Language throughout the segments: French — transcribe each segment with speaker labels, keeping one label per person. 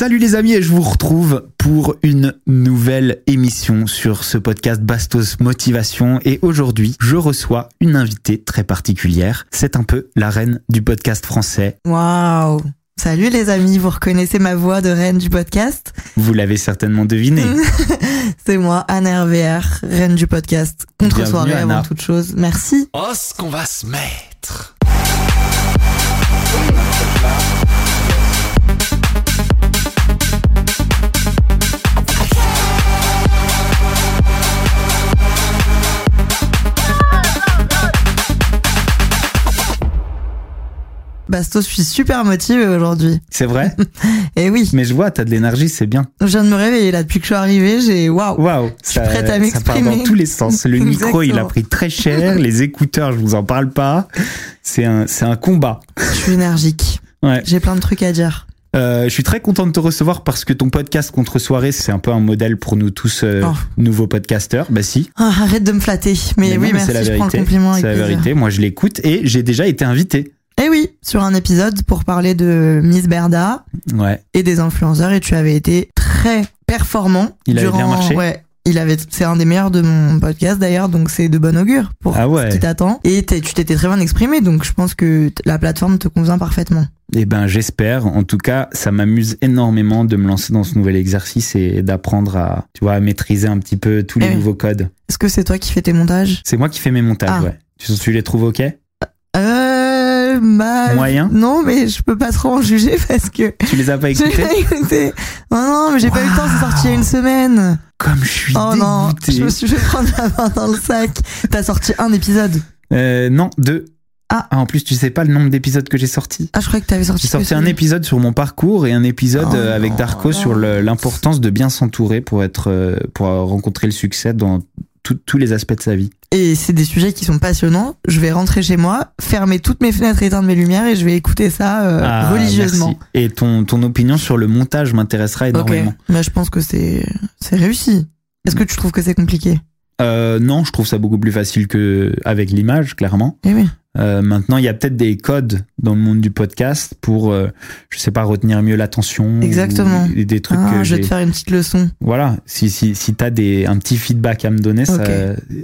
Speaker 1: Salut les amis et je vous retrouve pour une nouvelle émission sur ce podcast Bastos Motivation et aujourd'hui je reçois une invitée très particulière. C'est un peu la reine du podcast français.
Speaker 2: Waouh Salut les amis, vous reconnaissez ma voix de reine du podcast?
Speaker 1: Vous l'avez certainement deviné.
Speaker 2: C'est moi, Anna RVR, reine du podcast. Contre-soirée avant toute chose. Merci.
Speaker 3: Oh, ce qu'on va se mettre
Speaker 2: Bastos, je suis super motivée aujourd'hui.
Speaker 1: C'est vrai
Speaker 2: Et oui.
Speaker 1: Mais je vois, t'as de l'énergie, c'est bien.
Speaker 2: Je viens de me réveiller là depuis que je suis arrivée, j'ai waouh.
Speaker 1: Waouh,
Speaker 2: je suis prête à m'exprimer.
Speaker 1: Ça part dans tous les sens. Le micro, il a pris très cher, les écouteurs, je vous en parle pas. C'est un, c'est un combat.
Speaker 2: Je suis énergique.
Speaker 1: Ouais.
Speaker 2: J'ai plein de trucs à dire.
Speaker 1: Euh, je suis très content de te recevoir parce que ton podcast Contre Soirée, c'est un peu un modèle pour nous tous euh,
Speaker 2: Oh.
Speaker 1: nouveaux podcasteurs. Bah si.
Speaker 2: Ah, arrête de me flatter. Mais,
Speaker 1: Mais non,
Speaker 2: oui,
Speaker 1: mais
Speaker 2: merci,
Speaker 1: c'est la
Speaker 2: je prends le
Speaker 1: vérité.
Speaker 2: compliment
Speaker 1: C'est la
Speaker 2: plaisir.
Speaker 1: vérité. Moi, je l'écoute et j'ai déjà été invité.
Speaker 2: Et oui, sur un épisode pour parler de Miss Berda
Speaker 1: Ouais.
Speaker 2: et des influenceurs et tu avais été très performant.
Speaker 1: Il avait
Speaker 2: durant,
Speaker 1: bien marché
Speaker 2: Ouais. Il avait, c'est un des meilleurs de mon podcast d'ailleurs, donc c'est de bon augure pour
Speaker 1: Ah ouais.
Speaker 2: ce qui t'attend. Et tu t'étais très bien exprimé, donc je pense que la plateforme te convient parfaitement.
Speaker 1: Eh ben, j'espère. En tout cas, ça m'amuse énormément de me lancer dans ce nouvel exercice et d'apprendre à, tu vois, à maîtriser un petit peu tous les
Speaker 2: Eh oui.
Speaker 1: nouveaux codes.
Speaker 2: Est-ce que c'est toi qui fais tes montages?
Speaker 1: C'est moi qui fais mes montages,
Speaker 2: Ah.
Speaker 1: ouais. Tu, tu les trouves ok?
Speaker 2: Euh, bah,
Speaker 1: Moyen
Speaker 2: Non, mais je peux pas trop en juger parce que
Speaker 1: Tu les as pas
Speaker 2: j'ai
Speaker 1: écoutés
Speaker 2: pas écouté. Oh non, mais j'ai pas eu le temps, c'est sorti il y a une semaine.
Speaker 1: Comme je suis
Speaker 2: Oh non,
Speaker 1: dégoûté.
Speaker 2: je me suis fait prendre la main dans le sac. T'as sorti un épisode.
Speaker 1: Euh, non, deux.
Speaker 2: Ah.
Speaker 1: en plus, tu sais pas le nombre d'épisodes que j'ai sortis.
Speaker 2: Ah, je croyais que t'avais sorti.
Speaker 1: J'ai sorti un épisode sur mon parcours et un épisode
Speaker 2: Oh
Speaker 1: euh, avec
Speaker 2: non,
Speaker 1: Darko
Speaker 2: non.
Speaker 1: sur l'importance de bien s'entourer pour être, euh, pour rencontrer le succès dans tout- tous les aspects de sa vie.
Speaker 2: Et c'est des sujets qui sont passionnants. Je vais rentrer chez moi, fermer toutes mes fenêtres, éteindre mes lumières et je vais écouter ça euh,
Speaker 1: Ah,
Speaker 2: religieusement.
Speaker 1: merci. Et ton, ton opinion sur le montage m'intéressera énormément.
Speaker 2: mais je pense que c'est réussi. Est-ce que tu trouves que c'est compliqué?
Speaker 1: Euh, non, je trouve ça beaucoup plus facile que avec l'image, clairement.
Speaker 2: Eh oui.
Speaker 1: Euh, maintenant, il y a peut-être des codes dans le monde du podcast pour, euh, je sais pas, retenir mieux l'attention.
Speaker 2: Exactement.
Speaker 1: ou des trucs
Speaker 2: Ah,
Speaker 1: que
Speaker 2: je vais te faire une petite leçon.
Speaker 1: Voilà, si, si, si tu as des, un petit feedback à me donner,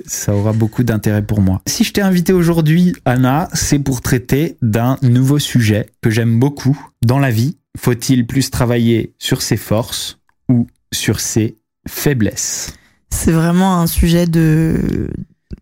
Speaker 1: ça aura beaucoup d'intérêt pour moi. Si je t'ai invité aujourd'hui, Anna, c'est pour traiter d'un nouveau sujet que j'aime beaucoup dans la vie. Faut-il plus travailler sur ses forces ou sur ses faiblesses?
Speaker 2: C'est vraiment un sujet de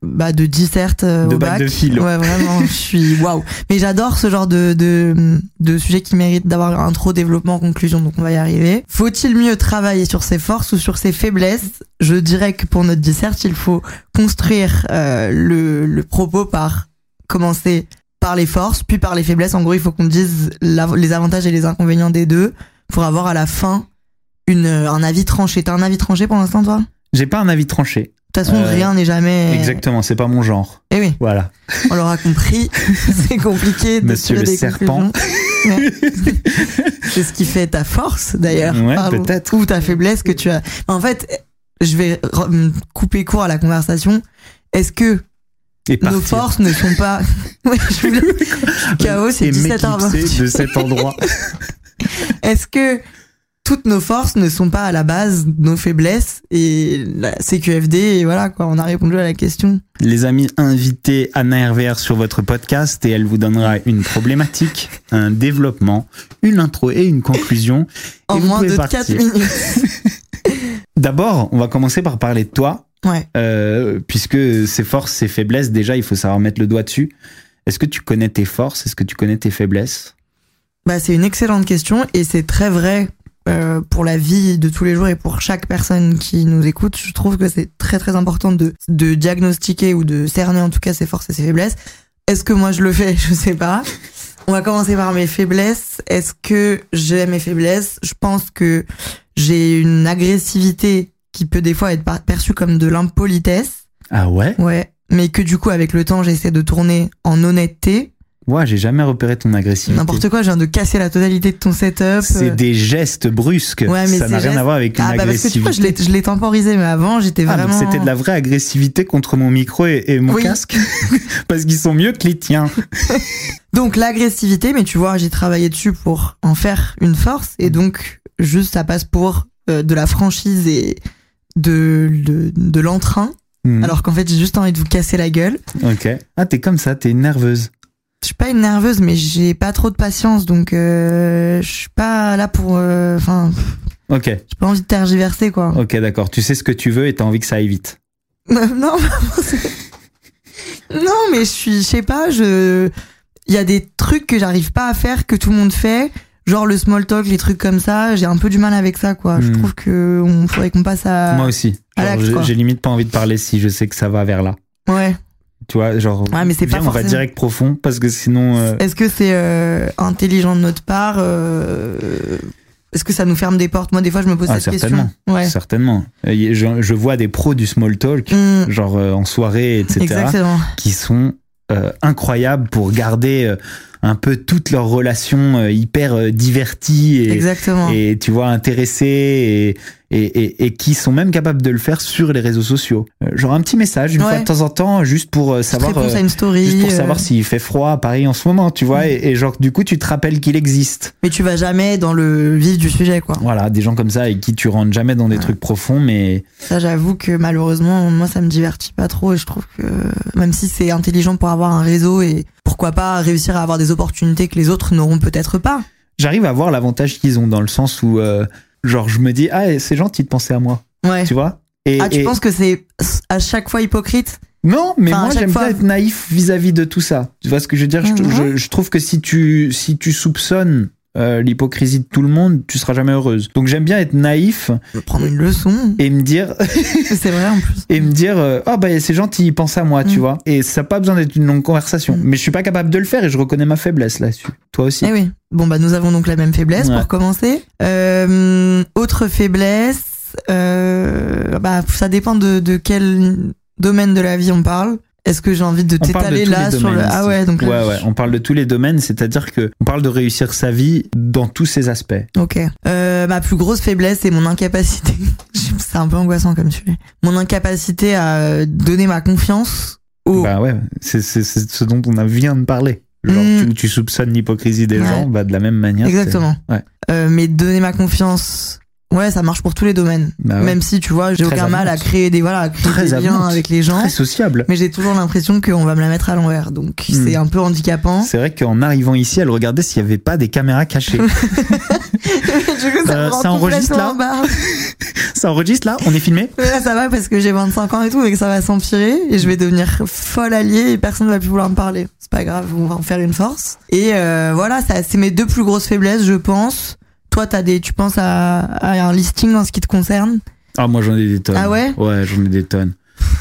Speaker 2: bah de disserte euh,
Speaker 1: De
Speaker 2: au
Speaker 1: bac de philo.
Speaker 2: Ouais, vraiment, je suis waouh. Mais j'adore ce genre de de de sujet qui mérite d'avoir un trop développement conclusion donc on va y arriver. Faut-il mieux travailler sur ses forces ou sur ses faiblesses? Je dirais que pour notre disserte, il faut construire euh, le le propos par commencer par les forces, puis par les faiblesses. En gros, il faut qu'on dise la- les avantages et les inconvénients des deux pour avoir à la fin une un avis tranché. T'as un avis tranché pour l'instant toi?
Speaker 1: J'ai pas un avis tranché.
Speaker 2: De toute façon,
Speaker 1: Euh,
Speaker 2: rien n'est jamais.
Speaker 1: Exactement, c'est pas mon genre.
Speaker 2: Eh oui,
Speaker 1: Voilà.
Speaker 2: on l'aura compris. c'est compliqué de
Speaker 1: Monsieur le
Speaker 2: des
Speaker 1: serpent.
Speaker 2: Ouais. c'est ce qui fait ta force, d'ailleurs.
Speaker 1: Ouais, peut-être.
Speaker 2: Ou ta faiblesse que tu as. En fait, je vais couper court à la conversation. Est-ce que
Speaker 1: Et
Speaker 2: nos forces ne sont pas. Ouais, je voulais- Chaos, c'est
Speaker 1: Et
Speaker 2: 17h20.
Speaker 1: m'éclipser de cet endroit.
Speaker 2: Est-ce que toutes nos forces ne sont pas à la base nos faiblesses et la CQFD et voilà quoi, on a répondu à la question.
Speaker 1: Les amis, invitez Anna RVR sur votre podcast et elle vous donnera une problématique, un développement, une intro et une conclusion.
Speaker 2: En
Speaker 1: Et
Speaker 2: moins de
Speaker 1: partir.
Speaker 2: 4 minutes.
Speaker 1: D'abord, on va commencer par parler de toi,
Speaker 2: Ouais.
Speaker 1: euh, puisque ses forces, ses faiblesses, déjà, il faut savoir mettre le doigt dessus. Est-ce que tu connais tes forces? Est-ce que tu connais tes faiblesses?
Speaker 2: Bah, c'est une excellente question et c'est très vrai euh, pour la vie de tous les jours et pour chaque personne qui nous écoute. Je trouve que c'est très très important de, de diagnostiquer ou de cerner en tout cas ses forces et ses faiblesses. Est-ce que moi je le fais? Je sais pas. On va commencer par mes faiblesses. Est-ce que j'ai mes faiblesses? Je pense que j'ai une agressivité qui peut des fois être perçue comme de l'impolitesse.
Speaker 1: Ah ouais?
Speaker 2: Ouais. Mais que du coup, avec le temps, j'essaie de tourner en honnêteté.
Speaker 1: Ouais, j'ai jamais repéré ton agressivité.
Speaker 2: N'importe quoi, je viens de casser la totalité de ton setup.
Speaker 1: C'est des gestes brusques.
Speaker 2: Ouais, mais
Speaker 1: ça n'a rien
Speaker 2: gestes-
Speaker 1: à voir avec une
Speaker 2: Ah bah parce que tu vois, je l'ai, temporisé, mais avant, j'étais
Speaker 1: Ah,
Speaker 2: vraiment...
Speaker 1: c'était de la vraie agressivité contre mon micro et, et mon
Speaker 2: Oui.
Speaker 1: casque Parce qu'ils sont mieux que les tiens.
Speaker 2: Donc l'agressivité, mais tu vois, j'ai travaillé dessus pour en faire une force, et donc juste ça passe pour euh, de la franchise et de, de, de l'entrain,
Speaker 1: Hmm.
Speaker 2: alors qu'en fait j'ai juste envie de vous casser la gueule.
Speaker 1: Ok. Ah, t'es comme ça, t'es nerveuse.
Speaker 2: Je suis pas une nerveuse, mais j'ai pas trop de patience, donc euh, je suis pas là pour. euh, Enfin,
Speaker 1: Ok.
Speaker 2: j'ai pas envie de tergiverser quoi.
Speaker 1: Ok, d'accord. Tu sais ce que tu veux et t'as envie que ça aille vite.
Speaker 2: non, non, mais je suis, je sais pas, je, il y a des trucs que j'arrive pas à faire que tout le monde fait, genre le small talk, les trucs comme ça. J'ai un peu du mal avec ça, quoi. Je
Speaker 1: Hmm.
Speaker 2: trouve que on faudrait qu'on passe à.
Speaker 1: Moi aussi. J'ai limite pas envie de parler si je sais que ça va vers là.
Speaker 2: Ouais.
Speaker 1: Tu vois, genre.
Speaker 2: Ouais, mais c'est pas
Speaker 1: viens, on va direct profond parce que sinon. euh,
Speaker 2: Est-ce que c'est euh, intelligent de notre part euh, Est-ce que ça nous ferme des portes? Moi, des fois, je me pose
Speaker 1: Ah,
Speaker 2: cette
Speaker 1: certainement.
Speaker 2: question. Ouais.
Speaker 1: Certainement. Je, je vois des pros du small talk,
Speaker 2: Hmm,
Speaker 1: genre en soirée, etc.,
Speaker 2: exactement.
Speaker 1: qui sont incroyables pour garder un peu toutes leurs relations euh, hyper euh, diverties et,
Speaker 2: Exactement.
Speaker 1: et tu vois intéressées et, et, et, et qui sont même capables de le faire sur les réseaux sociaux. Euh, genre un petit message une
Speaker 2: Ouais.
Speaker 1: fois de temps en temps, juste pour savoir.
Speaker 2: à une story.
Speaker 1: Juste pour
Speaker 2: euh,
Speaker 1: savoir s'il fait froid à Paris en ce moment, tu vois,
Speaker 2: Mm.
Speaker 1: et, et genre du coup tu te rappelles qu'il existe.
Speaker 2: Mais tu vas jamais dans le vif du sujet, quoi.
Speaker 1: Voilà, des gens comme ça avec qui tu rentres jamais dans des
Speaker 2: Ouais.
Speaker 1: trucs profonds, mais
Speaker 2: Ça, j'avoue que malheureusement, moi, ça me divertit pas trop et je trouve que même si c'est intelligent pour avoir un réseau et pourquoi pas réussir à avoir des opportunités que les autres n'auront peut-être pas.
Speaker 1: j'arrive à voir l'avantage qu'ils ont dans le sens où, euh, genre, je me dis, ah, c'est gentil de penser à moi,
Speaker 2: Ouais.
Speaker 1: tu vois? Et,
Speaker 2: ah, tu
Speaker 1: et-
Speaker 2: penses que c'est à chaque fois hypocrite?
Speaker 1: Non, mais
Speaker 2: Enfin,
Speaker 1: moi j'aime
Speaker 2: fois-
Speaker 1: bien être naïf vis-à-vis de tout ça. Tu vois ce que je veux dire? Je,
Speaker 2: Mhm.
Speaker 1: je- je trouve que si tu si tu soupçonnes euh, l'hypocrisie de tout le monde, tu seras jamais heureuse. Donc j'aime bien être naïf
Speaker 2: Je vais prendre une leçon.
Speaker 1: et me dire
Speaker 2: c'est vrai en plus.
Speaker 1: et me dire euh, ah bah c'est gentil, il pense à moi, tu
Speaker 2: Mm.
Speaker 1: vois. Et ça n'a pas besoin d'être une longue conversation.
Speaker 2: Mm.
Speaker 1: Mais je suis pas capable de le faire et je reconnais ma faiblesse là-dessus. Toi aussi.
Speaker 2: Eh oui. Bon, bah, nous avons donc la même faiblesse
Speaker 1: Ouais.
Speaker 2: pour commencer. Euh, autre faiblesse, euh, bah, ça dépend de, de quel domaine de la vie on parle. Est-ce que j'ai envie de t'étaler là sur le. Ah ouais, donc là,
Speaker 1: Ouais, ouais, on parle de tous les domaines, c'est-à-dire que on parle de réussir sa vie dans tous ses aspects.
Speaker 2: Ok. Euh, ma plus grosse faiblesse, c'est mon incapacité. c'est un peu angoissant comme sujet. Mon incapacité à donner ma confiance aux.
Speaker 1: Bah ouais, c'est ce dont on a vient de parler. Genre,
Speaker 2: Mm.
Speaker 1: tu, tu soupçonnes l'hypocrisie des
Speaker 2: Ouais.
Speaker 1: gens, bah de la même manière.
Speaker 2: Exactement.
Speaker 1: Ouais.
Speaker 2: Euh, mais donner ma confiance, ouais, ça marche pour tous les domaines.
Speaker 1: Bah ouais.
Speaker 2: Même si tu vois, j'ai aucun mal à créer des voilà, à créer
Speaker 1: Très
Speaker 2: des liens avec les gens.
Speaker 1: Très sociable.
Speaker 2: Mais j'ai toujours l'impression qu'on va me la mettre à l'envers, donc
Speaker 1: Hmm.
Speaker 2: c'est un peu handicapant.
Speaker 1: C'est vrai qu'en arrivant ici, elle regardait s'il n'y avait pas des caméras cachées.
Speaker 2: du coup,
Speaker 1: Euh,
Speaker 2: me rend
Speaker 1: ça enregistre, là ça enregistre là On est filmé
Speaker 2: Mais là, ça va parce que j'ai 25 ans et tout, et que ça va s'empirer, et je vais devenir folle alliée, et personne ne va plus vouloir me parler. C'est pas grave, on va en faire une force. Et euh, voilà, ça, c'est mes deux plus grosses faiblesses, je pense. Toi, t'as des, tu penses à, à un listing en ce qui te concerne?
Speaker 1: Ah, moi j'en ai des tonnes.
Speaker 2: Ah ouais?
Speaker 1: Ouais, j'en ai des tonnes.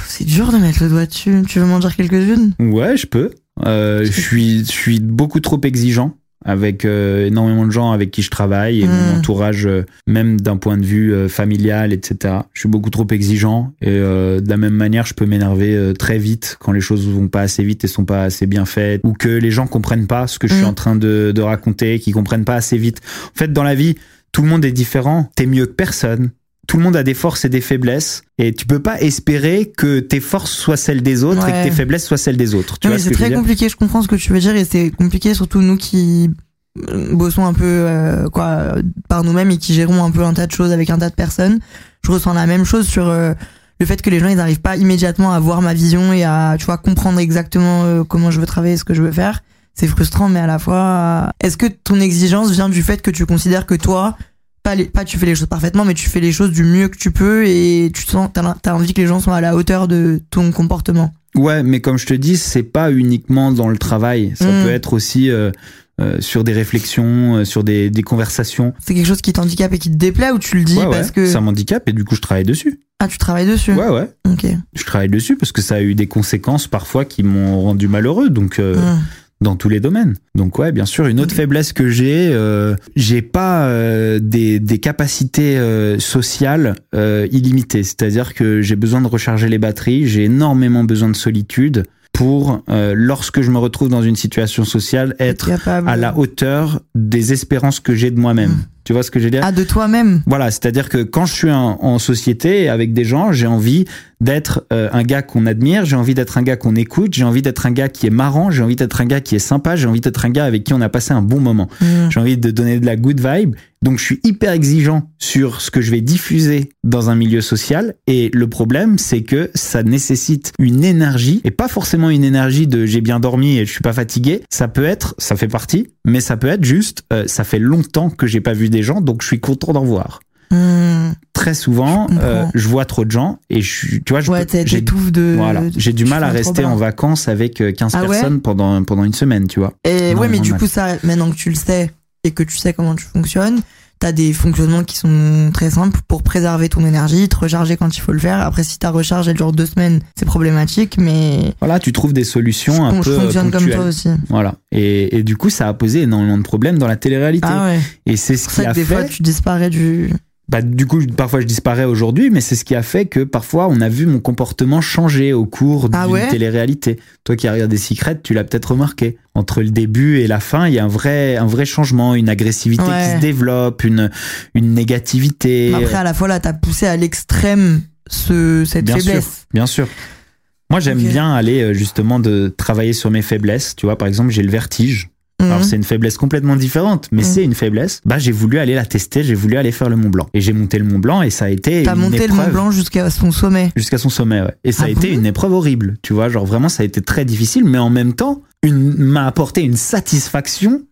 Speaker 2: C'est dur de mettre le doigt dessus. Tu veux m'en dire quelques-unes?
Speaker 1: Ouais, je peux. Euh, je suis, je suis beaucoup trop exigeant avec euh, énormément de gens avec qui je travaille et mon entourage, euh, même d'un point de vue euh, familial, etc. Je suis beaucoup trop exigeant et euh, de la même manière, je peux m'énerver euh, très vite quand les choses vont pas assez vite et sont pas assez bien faites ou que les gens comprennent pas ce que je suis
Speaker 2: Mm.
Speaker 1: en train de, de raconter, qu'ils comprennent pas assez vite. En fait, dans la vie, tout le monde est différent. T'es mieux que personne. Tout le monde a des forces et des faiblesses et tu peux pas espérer que tes forces soient celles des autres et que tes faiblesses soient celles des autres. Tu ce
Speaker 2: c'est très compliqué, je comprends ce que tu veux dire et c'est compliqué surtout nous qui bossons un peu euh, quoi par nous-mêmes et qui gérons un peu un tas de choses avec un tas de personnes. Je ressens la même chose sur euh, le fait que les gens ils n'arrivent pas immédiatement à voir ma vision et à tu vois comprendre exactement euh, comment je veux travailler, ce que je veux faire. C'est frustrant mais à la fois est-ce que ton exigence vient du fait que tu considères que toi pas, les- pas tu fais les choses parfaitement mais tu fais les choses du mieux que tu peux et tu sens t'as, t'as envie que les gens soient à la hauteur de ton comportement?
Speaker 1: Ouais, mais comme je te dis, c'est pas uniquement dans le travail. Ça
Speaker 2: Mm.
Speaker 1: peut être aussi euh, euh, sur des réflexions, euh, sur des, des conversations.
Speaker 2: C'est quelque chose qui t'handicape et qui te déplaît ou tu le dis
Speaker 1: Ouais,
Speaker 2: parce
Speaker 1: ouais,
Speaker 2: que
Speaker 1: Ça m'handicape et du coup, je travaille dessus.
Speaker 2: ah tu travailles dessus.
Speaker 1: Ouais, ouais.
Speaker 2: Ok.
Speaker 1: Je travaille dessus parce que ça a eu des conséquences parfois qui m'ont rendu malheureux. Donc, euh,
Speaker 2: Hum.
Speaker 1: dans tous les domaines. Donc ouais, bien sûr, une autre faiblesse que j'ai, j'ai pas des, des capacités sociales illimitées. C'est-à-dire que j'ai besoin de recharger les batteries, j'ai énormément besoin de solitude pour, euh, lorsque je me retrouve dans une situation sociale, être
Speaker 2: capable.
Speaker 1: à la hauteur des espérances que j'ai de moi-même.
Speaker 2: Mm.
Speaker 1: Tu vois ce que je veux dire?
Speaker 2: Ah de toi-même.
Speaker 1: voilà, c'est-à-dire que quand je suis en, en société avec des gens, j'ai envie d'être euh, un gars qu'on admire, j'ai envie d'être un gars qu'on écoute, j'ai envie d'être un gars qui est marrant, j'ai envie d'être un gars qui est sympa, j'ai envie d'être un gars avec qui on a passé un bon moment.
Speaker 2: Hum.
Speaker 1: J'ai envie de donner de la good vibe, Donc je suis hyper exigeant sur ce que je vais diffuser dans un milieu social et le problème c'est que ça nécessite une énergie et pas forcément une énergie de j'ai bien dormi et je suis pas fatigué, ça peut être ça fait partie mais ça peut être juste euh, ça fait longtemps que j'ai pas vu des gens donc je suis content d'en voir.
Speaker 2: Hmm.
Speaker 1: Très souvent,
Speaker 2: Je
Speaker 1: euh, je vois trop de gens et je suis, tu vois, je
Speaker 2: Ouais,
Speaker 1: j'ai
Speaker 2: de.
Speaker 1: voilà, j'ai du mal à rester en vacances avec euh, 15
Speaker 2: Ah ouais
Speaker 1: personnes pendant pendant une semaine, tu vois.
Speaker 2: Et
Speaker 1: Non,
Speaker 2: ouais, mais du coup, ça, maintenant que tu le sais et que tu sais comment tu fonctionnes, t'as des fonctionnements qui sont très simples pour préserver ton énergie, te recharger quand il faut le faire. Après, si ta recharge elle dure deux semaines, c'est problématique, mais
Speaker 1: Voilà, tu trouves des solutions un
Speaker 2: je
Speaker 1: peu euh,
Speaker 2: fonctionne comme toi aussi.
Speaker 1: Voilà. Et, et du coup, ça a posé énormément de problèmes dans la télé-réalité.
Speaker 2: Ah ouais.
Speaker 1: Et c'est ce qui a
Speaker 2: que des
Speaker 1: fait.
Speaker 2: fois, tu disparais du.
Speaker 1: Bah, du coup, parfois je disparais aujourd'hui, mais c'est ce qui a fait que parfois on a vu mon comportement changer au cours
Speaker 2: Ah
Speaker 1: d'une
Speaker 2: ouais?
Speaker 1: télé-réalité. Toi qui as regardé Secret, tu l'as peut-être remarqué. Entre le début et la fin, il y a un vrai, un vrai changement, une agressivité
Speaker 2: Ouais.
Speaker 1: qui se développe, une, une négativité.
Speaker 2: Après, à la fois, là, t'as poussé à l'extrême ce, cette
Speaker 1: Bien sûr.
Speaker 2: faiblesse.
Speaker 1: Bien sûr. Moi, j'aime bien aller euh, justement de travailler sur mes faiblesses. Tu vois, par exemple, j'ai le vertige. Alors
Speaker 2: Mhm.
Speaker 1: c'est une faiblesse complètement différente, mais
Speaker 2: Mhm.
Speaker 1: c'est une faiblesse. Bah j'ai voulu aller la tester, j'ai voulu aller faire le Mont Blanc et j'ai monté le Mont Blanc et ça a été
Speaker 2: T'as monté le Mont
Speaker 1: épreuve
Speaker 2: Blanc jusqu'à son sommet.
Speaker 1: jusqu'à son sommet. Ouais. Et ça
Speaker 2: Ah
Speaker 1: a été une épreuve horrible, tu vois. Genre vraiment ça a été très difficile, mais en même temps une m'a apporté une satisfaction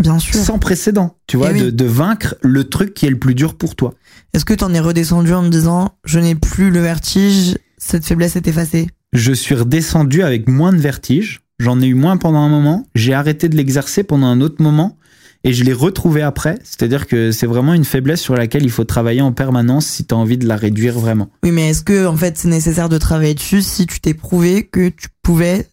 Speaker 2: Bien sûr.
Speaker 1: sans précédent, tu vois,
Speaker 2: Eh oui.
Speaker 1: de, de vaincre le truc qui est le plus dur pour toi.
Speaker 2: Est-ce que t'en es redescendu en me disant, je n'ai plus le vertige, cette faiblesse est effacée?
Speaker 1: Je suis redescendu avec moins de vertige. J'en ai eu moins pendant un moment. J'ai arrêté de l'exercer pendant un autre moment. Et je l'ai retrouvé après. C'est-à-dire que c'est vraiment une faiblesse sur laquelle il faut travailler en permanence si tu as envie de la réduire vraiment.
Speaker 2: Oui, mais est-ce que en fait c'est nécessaire de travailler dessus si tu t'es prouvé que tu pouvais,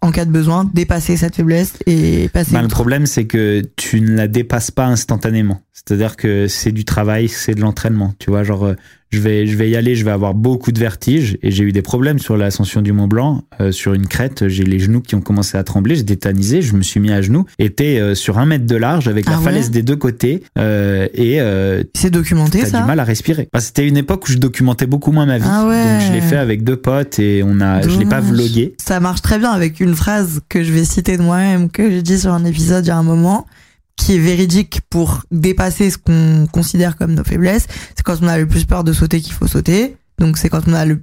Speaker 2: en cas de besoin, dépasser cette faiblesse et passer
Speaker 1: Ben, le problème, c'est que tu ne la dépasses pas instantanément. C'est-à-dire que c'est du travail, c'est de l'entraînement. Tu vois, genre, euh, je vais, je vais y aller, je vais avoir beaucoup de vertige. Et j'ai eu des problèmes sur l'ascension du Mont Blanc. Euh, sur une crête, j'ai les genoux qui ont commencé à trembler. J'ai tétanisé, je me suis mis à genoux. Était euh, sur un mètre de large avec la
Speaker 2: Ah ouais
Speaker 1: falaise des deux côtés. Euh, et euh,
Speaker 2: C'est documenté
Speaker 1: t'as
Speaker 2: ça
Speaker 1: du mal à respirer. Enfin, C'était une époque où je documentais beaucoup moins ma vie.
Speaker 2: Ah ouais.
Speaker 1: Donc je l'ai fait avec deux potes et on a, je l'ai pas vlogué.
Speaker 2: Ça marche très bien avec une phrase que je vais citer de moi-même, que j'ai dit sur un épisode il y a un moment, qui est véridique pour dépasser ce qu'on considère comme nos faiblesses. C'est quand on a le plus peur de sauter qu'il faut sauter. Donc c'est quand on a le,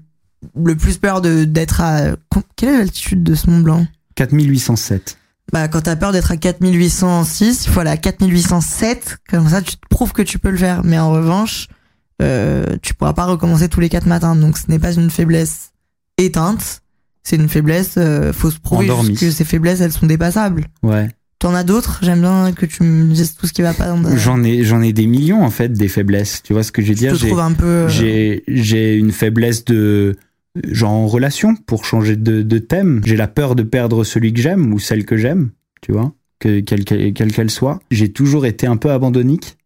Speaker 2: le plus peur de d'être à... Quelle est l'altitude de ce Mont Blanc?
Speaker 1: 4807.
Speaker 2: bah, quand t'as peur d'être à 4806, il faut aller à 4807. Comme ça, tu te prouves que tu peux le faire. Mais en revanche, euh, tu pourras pas recommencer tous les quatre matins. Donc, ce n'est pas une faiblesse éteinte. C'est une faiblesse, euh, faut se prouver que ces faiblesses, elles sont dépassables.
Speaker 1: Ouais.
Speaker 2: T'en as d'autres? J'aime bien que tu me dises tout ce qui va pas dans
Speaker 1: J'en ai, j'en ai des millions en fait des faiblesses. Tu vois ce que Je dire? J'ai,
Speaker 2: trouve un peu... euh,
Speaker 1: j'ai, j'ai une faiblesse de genre en relation pour changer de, de thème. J'ai la peur de perdre celui que j'aime ou celle que j'aime. Tu vois, que quelle qu'elle quelle qu'elle soit. J'ai toujours été un peu abandonnique.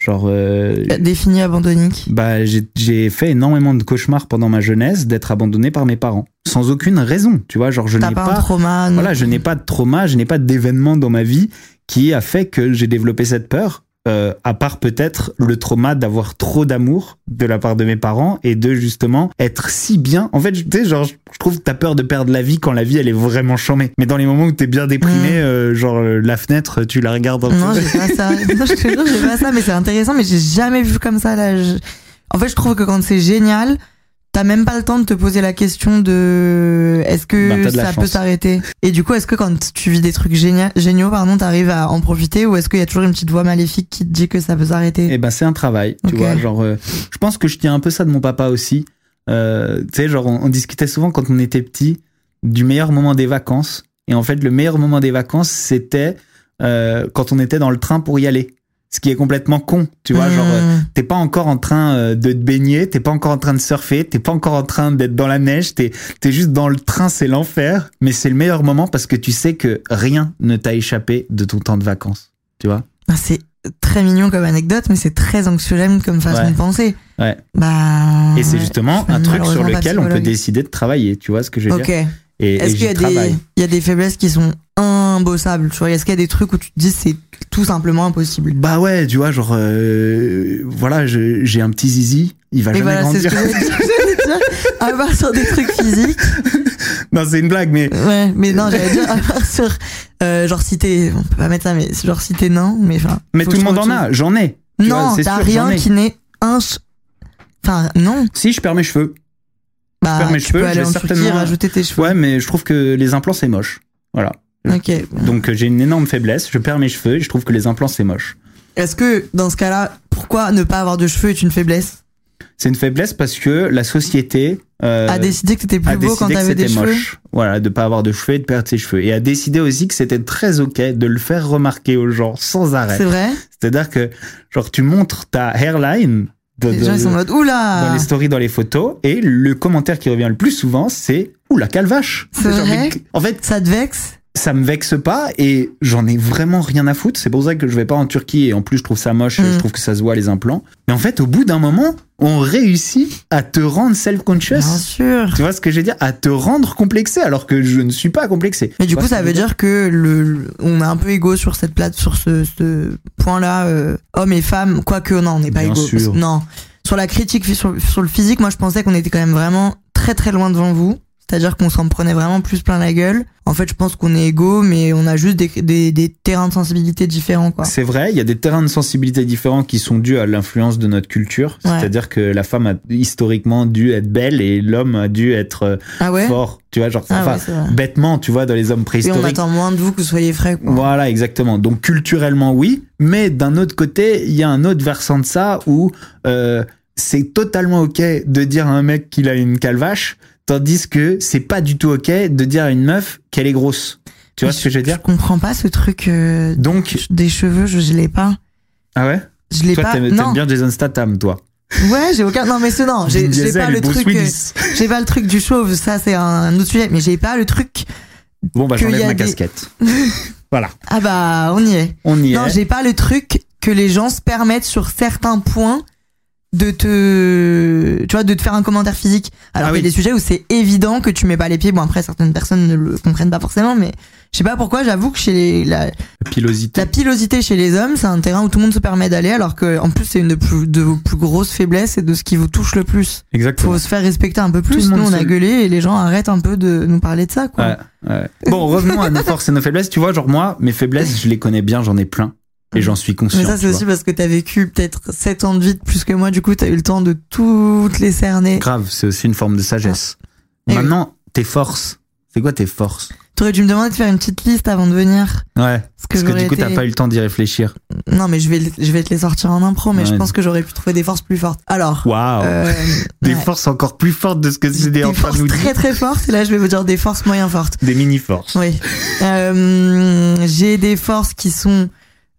Speaker 1: Genre, euh,
Speaker 2: Défini abandonnique.
Speaker 1: bah j'ai, fait énormément de cauchemars pendant ma jeunesse d'être abandonné par mes parents sans aucune raison. Tu vois, genre je n'ai
Speaker 2: pas,
Speaker 1: pas
Speaker 2: un trauma?
Speaker 1: voilà, je n'ai pas de trauma, je n'ai pas d'événement dans ma vie qui a fait que j'ai développé cette peur. euh, à part peut-être le trauma d'avoir trop d'amour de la part de mes parents et de justement être si bien. En fait, tu sais, genre, je trouve que t'as peur de perdre la vie quand la vie elle est vraiment chambée. Mais dans les moments où t'es bien déprimé, euh, genre euh, la fenêtre, tu la regardes un
Speaker 2: Non, j'ai pas ça. Non, je te jure, j'ai pas ça, mais c'est intéressant, mais j'ai jamais vu comme ça, là. Je- En fait, je trouve que quand c'est génial, t'as même pas le temps de te poser la question de est-ce que
Speaker 1: Bah,
Speaker 2: ça peut s'arrêter? Et du coup, est-ce que quand tu vis des trucs génia- géniaux, pardon, t'arrives à en profiter ou est-ce qu'il y a toujours une petite voix maléfique qui te dit que ça peut s'arrêter?
Speaker 1: Eh ben c'est un travail, tu vois. Genre, euh, je pense que je tiens un peu ça de mon papa aussi. Euh, tu sais, genre on, on discutait souvent quand on était petit du meilleur moment des vacances. Et en fait, le meilleur moment des vacances, c'était euh, quand on était dans le train pour y aller. Ce qui est complètement con, tu vois. Genre, euh,
Speaker 2: Mmh.
Speaker 1: t'es pas encore en train euh, de te baigner, t'es pas encore en train de surfer, t'es pas encore en train d'être dans la neige, t'es es juste dans le train, c'est l'enfer. Mais c'est le meilleur moment parce que tu sais que rien ne t'a échappé de ton temps de vacances, tu vois.
Speaker 2: C'est très mignon comme anecdote, mais c'est très anxiogène comme façon
Speaker 1: Ouais.
Speaker 2: de penser.
Speaker 1: Ouais.
Speaker 2: Bah.
Speaker 1: Et c'est justement
Speaker 2: Je
Speaker 1: un truc sur lequel on peut décider de travailler, tu vois ce que je veux
Speaker 2: Ok.
Speaker 1: dire?
Speaker 2: Est-ce qu'il y, a des- il y a des faiblesses qui sont imbossables tu vois? Est-ce qu'il y a des trucs où tu te dis c'est tout simplement impossible?
Speaker 1: Bah ouais, tu vois, genre, euh, voilà, je- j'ai un petit zizi, il va
Speaker 2: Et
Speaker 1: jamais
Speaker 2: voilà, c'est ce
Speaker 1: grandir.
Speaker 2: que dire. J'allais dire, À part sur des trucs physiques.
Speaker 1: Non, c'est une blague, mais
Speaker 2: Ouais, mais non, j'allais dire, à part sur. euh, genre si t'es. On peut pas mettre ça, mais genre si t'es nain, mais enfin.
Speaker 1: mais tout le
Speaker 2: je
Speaker 1: monde en a, j'en ai. Tu
Speaker 2: Non, t'as rien qui n'est un. Enfin, non.
Speaker 1: Si, je perds mes cheveux.
Speaker 2: Bah,
Speaker 1: perds mes
Speaker 2: tu peux aller en Turquie
Speaker 1: certainement-
Speaker 2: rajouter tes cheveux.
Speaker 1: Ouais, mais je trouve que les implants, c'est moche. Voilà.
Speaker 2: Ok.
Speaker 1: Donc euh, j'ai une énorme faiblesse. Je perds mes cheveux et je trouve que les implants, c'est moche.
Speaker 2: Est-ce que, dans ce cas-là, pourquoi ne pas avoir de cheveux est une faiblesse?
Speaker 1: C'est une faiblesse parce que la société euh,
Speaker 2: A décidé que t'étais plus beau quand t'avais des cheveux
Speaker 1: moche. Voilà, de pas avoir de cheveux et de perdre ses cheveux. Et a décidé aussi que c'était très ok de le faire remarquer aux gens sans arrêt.
Speaker 2: C'est vrai?
Speaker 1: C'est-à-dire que, genre, tu montres ta hairline de-
Speaker 2: Les
Speaker 1: de-
Speaker 2: gens ils sont en mode
Speaker 1: dans
Speaker 2: oula
Speaker 1: les stories, dans les photos, et le commentaire qui revient le plus souvent, c'est « Ouh, la calvache !»
Speaker 2: C'est
Speaker 1: Genre,
Speaker 2: vrai?
Speaker 1: mais- En fait,
Speaker 2: Ça te vexe?
Speaker 1: Ça me vexe pas et j'en ai vraiment rien à foutre. C'est pour ça que je vais pas en Turquie et en plus je trouve ça moche,
Speaker 2: Mm.
Speaker 1: je trouve que ça se voit les implants. Mais en fait, au bout d'un moment, on réussit à te rendre
Speaker 2: Bien
Speaker 1: self-conscious.
Speaker 2: sûr
Speaker 1: Tu vois ce que je veux dire? À te rendre complexé alors que je ne suis pas complexé.
Speaker 2: Mais du coup, ça veut dire que le, on est un peu égaux sur cette plate, sur ce, ce point-là, euh, hommes et femmes. Quoique, non, on n'est pas
Speaker 1: Bien
Speaker 2: égaux.
Speaker 1: sûr.
Speaker 2: Non. Sur la critique, sur, sur le physique, moi, je pensais qu'on était quand même vraiment très très loin devant vous. C'est-à-dire qu'on s'en prenait vraiment plus plein la gueule. En fait, je pense qu'on est égaux, mais on a juste des, des, des terrains de sensibilité différents, quoi.
Speaker 1: C'est vrai, il y a des terrains de sensibilité différents qui sont dus à l'influence de notre culture.
Speaker 2: Ouais.
Speaker 1: C'est-à-dire que la femme a historiquement dû être belle et l'homme a dû être euh,
Speaker 2: Ah ouais?
Speaker 1: fort. Tu vois, genre,
Speaker 2: Ah
Speaker 1: enfin,
Speaker 2: ouais,
Speaker 1: bêtement, tu vois, dans les hommes
Speaker 2: Et on
Speaker 1: préhistoriques.
Speaker 2: attend moins de vous que vous soyez frais, quoi.
Speaker 1: Voilà, exactement. Donc culturellement, oui. Mais d'un autre côté, il y a un autre versant de ça où euh, c'est totalement ok de dire à un mec qu'il a une calvache, tandis que c'est pas du tout ok de dire à une meuf qu'elle est grosse. Tu vois ce que je veux dire?
Speaker 2: Je comprends pas ce truc euh,
Speaker 1: Donc,
Speaker 2: des cheveux, je, je l'ai pas.
Speaker 1: ah ouais?
Speaker 2: Je l'ai pas.
Speaker 1: t'aimes
Speaker 2: Non.
Speaker 1: t'aimes bien Jason Statham, toi.
Speaker 2: Ouais, j'ai aucun. Non, mais c'est non. J'ai pas le truc. euh. J'ai pas le truc du chauve. Ça, c'est un autre sujet. Mais j'ai pas le truc.
Speaker 1: Bon, bah j'enlève ma
Speaker 2: des-
Speaker 1: casquette. voilà,
Speaker 2: Ah bah, on y est.
Speaker 1: on y
Speaker 2: Non,
Speaker 1: est.
Speaker 2: j'ai pas le truc que les gens se permettent sur certains points de te, tu vois, de te faire un commentaire physique. Alors
Speaker 1: Ah
Speaker 2: qu'il y a
Speaker 1: oui.
Speaker 2: des sujets où c'est évident que tu mets pas les pieds. Bon, après, certaines personnes ne le comprennent pas forcément, mais je sais pas pourquoi. J'avoue que chez les, la,
Speaker 1: Pilosité.
Speaker 2: la pilosité chez les hommes, c'est un terrain où tout le monde se permet d'aller, alors que, en plus, c'est une de, plus, de vos plus grosses faiblesses et de ce qui vous touche le plus.
Speaker 1: Exactement.
Speaker 2: faut se faire respecter un peu plus. Nous, on a gueulé et les gens arrêtent un peu de nous parler de ça, quoi.
Speaker 1: Ouais, ouais. Bon, revenons à nos forces et nos faiblesses. Tu vois, genre moi, mes faiblesses, je les connais bien, j'en ai plein. Et j'en suis conscient.
Speaker 2: Mais ça, c'est
Speaker 1: vois.
Speaker 2: aussi parce que t'as vécu peut-être 7 ans de vie de plus que moi. Du coup, t'as eu le temps de toutes les cerner.
Speaker 1: Grave, c'est aussi une forme de sagesse.
Speaker 2: Et
Speaker 1: Maintenant, tes forces. C'est quoi tes forces?
Speaker 2: T'aurais dû me demander de faire une petite liste avant de venir.
Speaker 1: Ouais.
Speaker 2: Parce que,
Speaker 1: Parce que
Speaker 2: j'aurais
Speaker 1: du coup,
Speaker 2: été-
Speaker 1: t'as pas eu le temps d'y réfléchir.
Speaker 2: Non, mais je vais, je vais te les sortir en impro, mais
Speaker 1: Ouais.
Speaker 2: je pense que j'aurais pu trouver des forces plus fortes. Alors.
Speaker 1: Waouh.
Speaker 2: euh,
Speaker 1: Des
Speaker 2: ouais.
Speaker 1: forces encore plus fortes de ce que c'est
Speaker 2: Des
Speaker 1: en train de
Speaker 2: forces
Speaker 1: nous dire.
Speaker 2: très très fortes. Et là, je vais vous dire des forces moyen fortes.
Speaker 1: Des mini-forces.
Speaker 2: Oui. Euh, j'ai des forces qui sont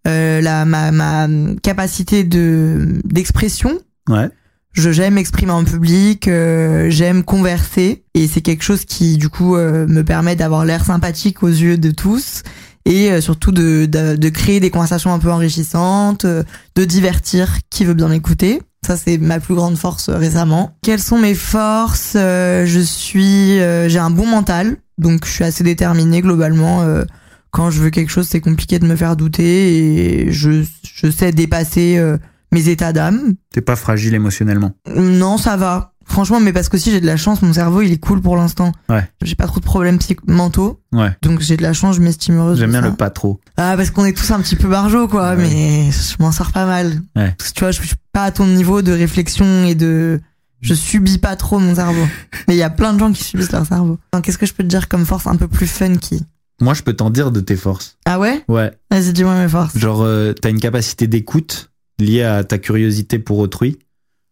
Speaker 2: euh, la, ma, ma capacité de d'expression.
Speaker 1: Ouais.
Speaker 2: Je j'aime exprimer en public, euh, j'aime converser et c'est quelque chose qui du coup euh, me permet d'avoir l'air sympathique aux yeux de tous et euh, surtout de, de de créer des conversations un peu enrichissantes, euh, de divertir qui veut bien m'écouter. Ça c'est ma plus grande force récemment. Quelles sont mes forces? Euh, Je suis euh, j'ai un bon mental, donc je suis assez déterminée globalement euh, quand je veux quelque chose, c'est compliqué de me faire douter et je je sais dépasser euh, mes états d'âme.
Speaker 1: T'es pas fragile émotionnellement.
Speaker 2: Non, ça va. Franchement, mais parce que si j'ai de la chance, mon cerveau il est cool pour l'instant.
Speaker 1: Ouais.
Speaker 2: J'ai pas trop de problèmes mentaux,
Speaker 1: Ouais.
Speaker 2: donc j'ai de la chance, je m'estime heureuse.
Speaker 1: J'aime bien
Speaker 2: ça.
Speaker 1: le pas trop.
Speaker 2: Ah, parce qu'on est tous un petit peu barjots, quoi,
Speaker 1: Ouais.
Speaker 2: mais je m'en sors pas mal.
Speaker 1: Ouais.
Speaker 2: Parce que tu vois, je suis pas à ton niveau de réflexion et de. Je subis pas trop mon cerveau. mais il y a plein de gens qui subissent leur cerveau. Donc, Qu'est-ce que je peux te dire comme force un peu plus funky
Speaker 1: Moi, je peux t'en dire de tes forces.
Speaker 2: Ah ouais?
Speaker 1: Ouais.
Speaker 2: Vas-y, dis-moi mes forces.
Speaker 1: Genre, euh, t'as une capacité d'écoute liée à ta curiosité pour autrui.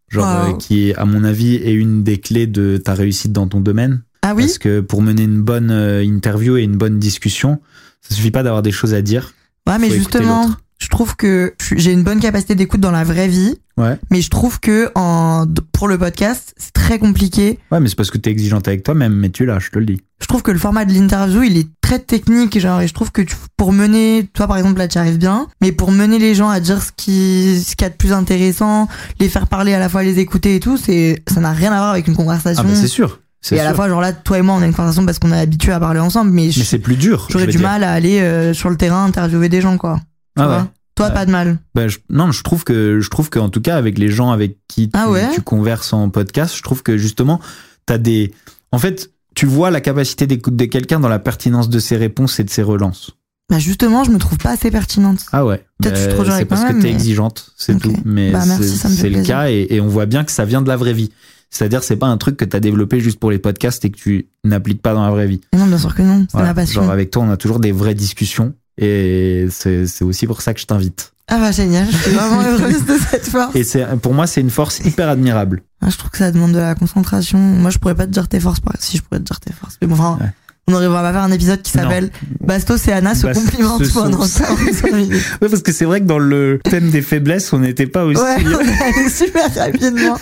Speaker 1: Genre,
Speaker 2: Wow.
Speaker 1: euh, qui, à mon avis, est une des clés de ta réussite dans ton domaine.
Speaker 2: Ah oui?
Speaker 1: Parce que pour mener une bonne euh, interview et une bonne discussion, ça suffit pas d'avoir des choses à dire.
Speaker 2: Ouais, mais justement. Je trouve que j'ai une bonne capacité d'écoute dans la vraie vie,
Speaker 1: Ouais.
Speaker 2: mais je trouve que en, pour le podcast, c'est très compliqué.
Speaker 1: Ouais, mais c'est parce que t'es exigeante avec toi-même, mais tu l'as, je te le dis.
Speaker 2: Je trouve que le format de l'interview, il est très technique, genre, et je trouve que tu- pour mener, toi par exemple, là, tu arrives bien, mais pour mener les gens à dire ce qui, ce qu'il y a de plus intéressant, les faire parler à la fois, les écouter et tout, c'est, ça n'a rien à voir avec une conversation.
Speaker 1: Ah, bah c'est sûr.
Speaker 2: Et à la
Speaker 1: sûr.
Speaker 2: fois, genre là, toi et moi, on a une conversation parce qu'on est habitué à parler ensemble, mais,
Speaker 1: Mais c'est plus dur.
Speaker 2: j'aurais du
Speaker 1: dire.
Speaker 2: mal à aller euh, sur le terrain interviewer des gens, quoi.
Speaker 1: Ah ouais.
Speaker 2: Toi, pas de mal.
Speaker 1: Je- non, je trouve que je trouve qu'en tout cas avec les gens avec qui tu,
Speaker 2: Ah ouais
Speaker 1: tu converses en podcast, je trouve que justement t'as des, en fait, tu vois la capacité d'écoute de quelqu'un dans la pertinence de ses réponses et de ses relances.
Speaker 2: Bah justement, je me trouve pas assez pertinente.
Speaker 1: Ah ouais.
Speaker 2: Peut-être je suis
Speaker 1: Bah,
Speaker 2: trop
Speaker 1: C'est parce que t'es
Speaker 2: mais-
Speaker 1: exigeante, c'est tout. Mais
Speaker 2: Bah, merci,
Speaker 1: c'est le cas et, et on voit bien que ça vient de la vraie vie. C'est-à-dire, c'est pas un truc que t'as développé juste pour les podcasts et que tu n'appliques pas dans la vraie vie.
Speaker 2: Non, bien sûr que non, c'est
Speaker 1: Voilà.
Speaker 2: ma passion.
Speaker 1: Genre avec toi, on a toujours des vraies discussions et c'est aussi pour ça que je t'invite.
Speaker 2: Ah bah génial, je suis vraiment heureuse de cette force.
Speaker 1: Et c'est pour moi, c'est une force hyper admirable.
Speaker 2: Ah, je trouve que ça demande de la concentration. Moi, je pourrais pas te dire tes forces. Si, je pourrais te dire tes forces. Mais bon, enfin,
Speaker 1: Ouais.
Speaker 2: on aurait on va faire un épisode qui s'appelle Bastos et Anna se
Speaker 1: Bastos
Speaker 2: complimentent pendant
Speaker 1: sont-
Speaker 2: 45 minutes.
Speaker 1: Ouais, parce que c'est vrai que dans le thème des faiblesses, on n'était pas aussi.
Speaker 2: Ouais, on est allé super rapidement.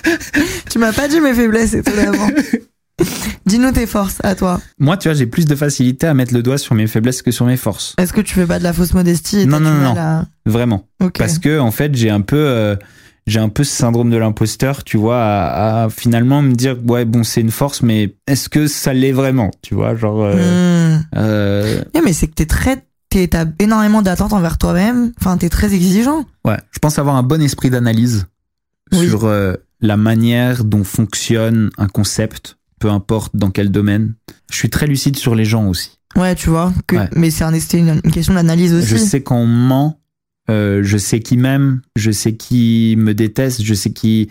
Speaker 2: tu m'as pas dit mes faiblesses étonnamment. Dis-nous tes forces à toi.
Speaker 1: Moi, tu vois, j'ai plus de facilité à mettre le doigt sur mes faiblesses que sur mes forces.
Speaker 2: Est-ce que tu fais pas de la fausse modestie et
Speaker 1: Non, non, non,
Speaker 2: à-
Speaker 1: Vraiment. Parce que en fait, j'ai un peu, euh, j'ai un peu ce syndrome de l'imposteur, tu vois, à, à finalement me dire, ouais, bon, c'est une force, mais est-ce que ça l'est vraiment, tu vois, genre. euh,
Speaker 2: Hmm.
Speaker 1: euh,
Speaker 2: Ouais, mais c'est que t'es très, t'es- t'as énormément d'attentes envers toi-même. Enfin, t'es très exigeant.
Speaker 1: ouais, je pense avoir un bon esprit d'analyse
Speaker 2: Oui.
Speaker 1: sur euh, la manière dont fonctionne un concept, peu importe dans quel domaine. Je suis très lucide sur les gens aussi.
Speaker 2: Ouais, tu vois. Que,
Speaker 1: Ouais.
Speaker 2: Mais c'est un, une, une question d'analyse aussi.
Speaker 1: Je sais quand on ment. euh, je sais qui m'aime, je sais qui me déteste, je sais qui.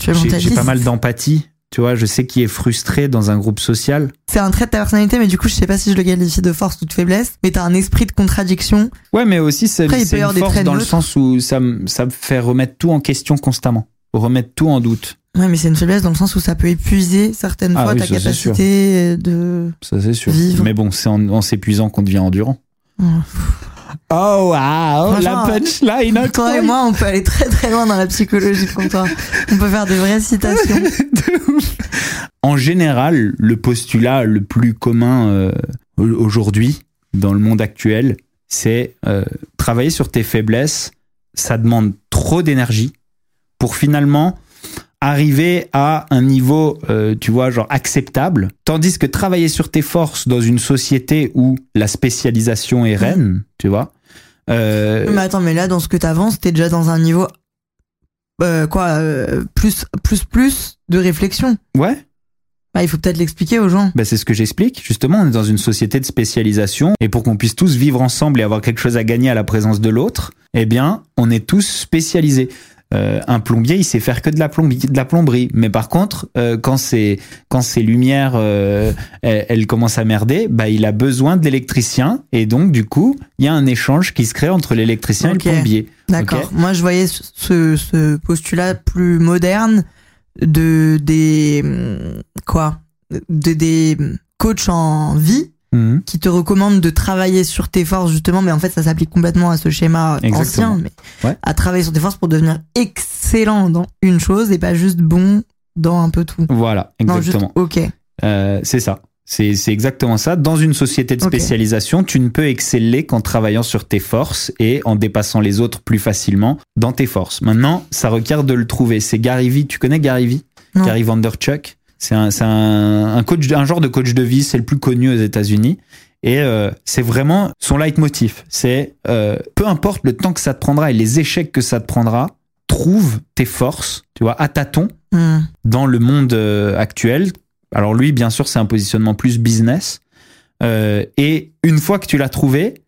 Speaker 1: J'ai pas mal d'empathie, tu vois. Je sais qui est frustré dans un groupe social.
Speaker 2: C'est un trait de ta personnalité, mais du coup, je sais pas si je le qualifie de force ou de faiblesse. Mais t'as un esprit de contradiction.
Speaker 1: Ouais, mais aussi c'est une force dans le sens où ça me fait remettre tout en question constamment, remettre tout en doute.
Speaker 2: Ouais, mais c'est une faiblesse dans le sens où ça peut épuiser certaines
Speaker 1: Ah
Speaker 2: fois
Speaker 1: oui,
Speaker 2: ta capacité de.
Speaker 1: Ça c'est sûr.
Speaker 2: Vivre.
Speaker 1: Mais bon, c'est en, en s'épuisant qu'on devient endurant. Oh waouh, la
Speaker 2: Franchement,
Speaker 1: punchline
Speaker 2: Toi et moi, on peut aller très très loin dans la psychologie de comptoir. On peut faire de vraies citations.
Speaker 1: De ouf. En général, le postulat le plus commun euh, au- aujourd'hui, dans le monde actuel, c'est euh, travailler sur tes faiblesses. Ça demande trop d'énergie pour finalement arriver à un niveau, euh, tu vois, genre acceptable. Tandis que travailler sur tes forces dans une société où la spécialisation est reine, tu vois. euh,
Speaker 2: Mais attends, mais là, dans ce que t'avances, t'es déjà dans un niveau. euh, quoi euh, Plus, plus, plus de réflexion.
Speaker 1: ouais,
Speaker 2: Bah, il faut peut-être l'expliquer aux gens.
Speaker 1: Ben, c'est ce que j'explique. Justement, on est dans une société de spécialisation et pour qu'on puisse tous vivre ensemble et avoir quelque chose à gagner à la présence de l'autre, eh bien, on est tous spécialisés. Euh, un plombier, il sait faire que de la plomberie, de la plomberie. Mais par contre, euh, quand c'est quand ses lumières, euh, elles, elles commencent à merder, bah il a besoin de l'électricien et donc du coup, il y a un échange qui se crée entre l'électricien et le plombier.
Speaker 2: D'accord. Moi, je voyais ce, ce postulat plus moderne de des quoi de des coachs en vie
Speaker 1: Mhm.
Speaker 2: qui te recommandent de travailler sur tes forces justement, mais en fait, ça s'applique complètement à ce schéma
Speaker 1: Exactement.
Speaker 2: ancien, mais
Speaker 1: Ouais.
Speaker 2: à travailler sur tes forces pour devenir excellent dans une chose et pas juste bon dans un peu tout.
Speaker 1: Voilà,
Speaker 2: Non, juste
Speaker 1: exactement.
Speaker 2: ok.
Speaker 1: Euh, c'est ça. C'est c'est exactement ça. Dans une société de spécialisation, tu ne peux exceller qu'en travaillant sur tes forces et en dépassant les autres plus facilement dans tes forces. Maintenant, ça requiert de le trouver. C'est Gary Vee. Tu connais Gary Vee?
Speaker 2: Non.
Speaker 1: Gary Vanderchuk. C'est un, c'est un, un coach, un genre de coach de vie. C'est le plus connu aux États-Unis. Et euh, c'est vraiment son leitmotiv. C'est euh, peu importe le temps que ça te prendra et les échecs que ça te prendra, trouve tes forces, tu vois, à tâtons
Speaker 2: Hmm.
Speaker 1: dans le monde euh, actuel. Alors lui, bien sûr, c'est un positionnement plus business. Euh, et une fois que tu l'as trouvé,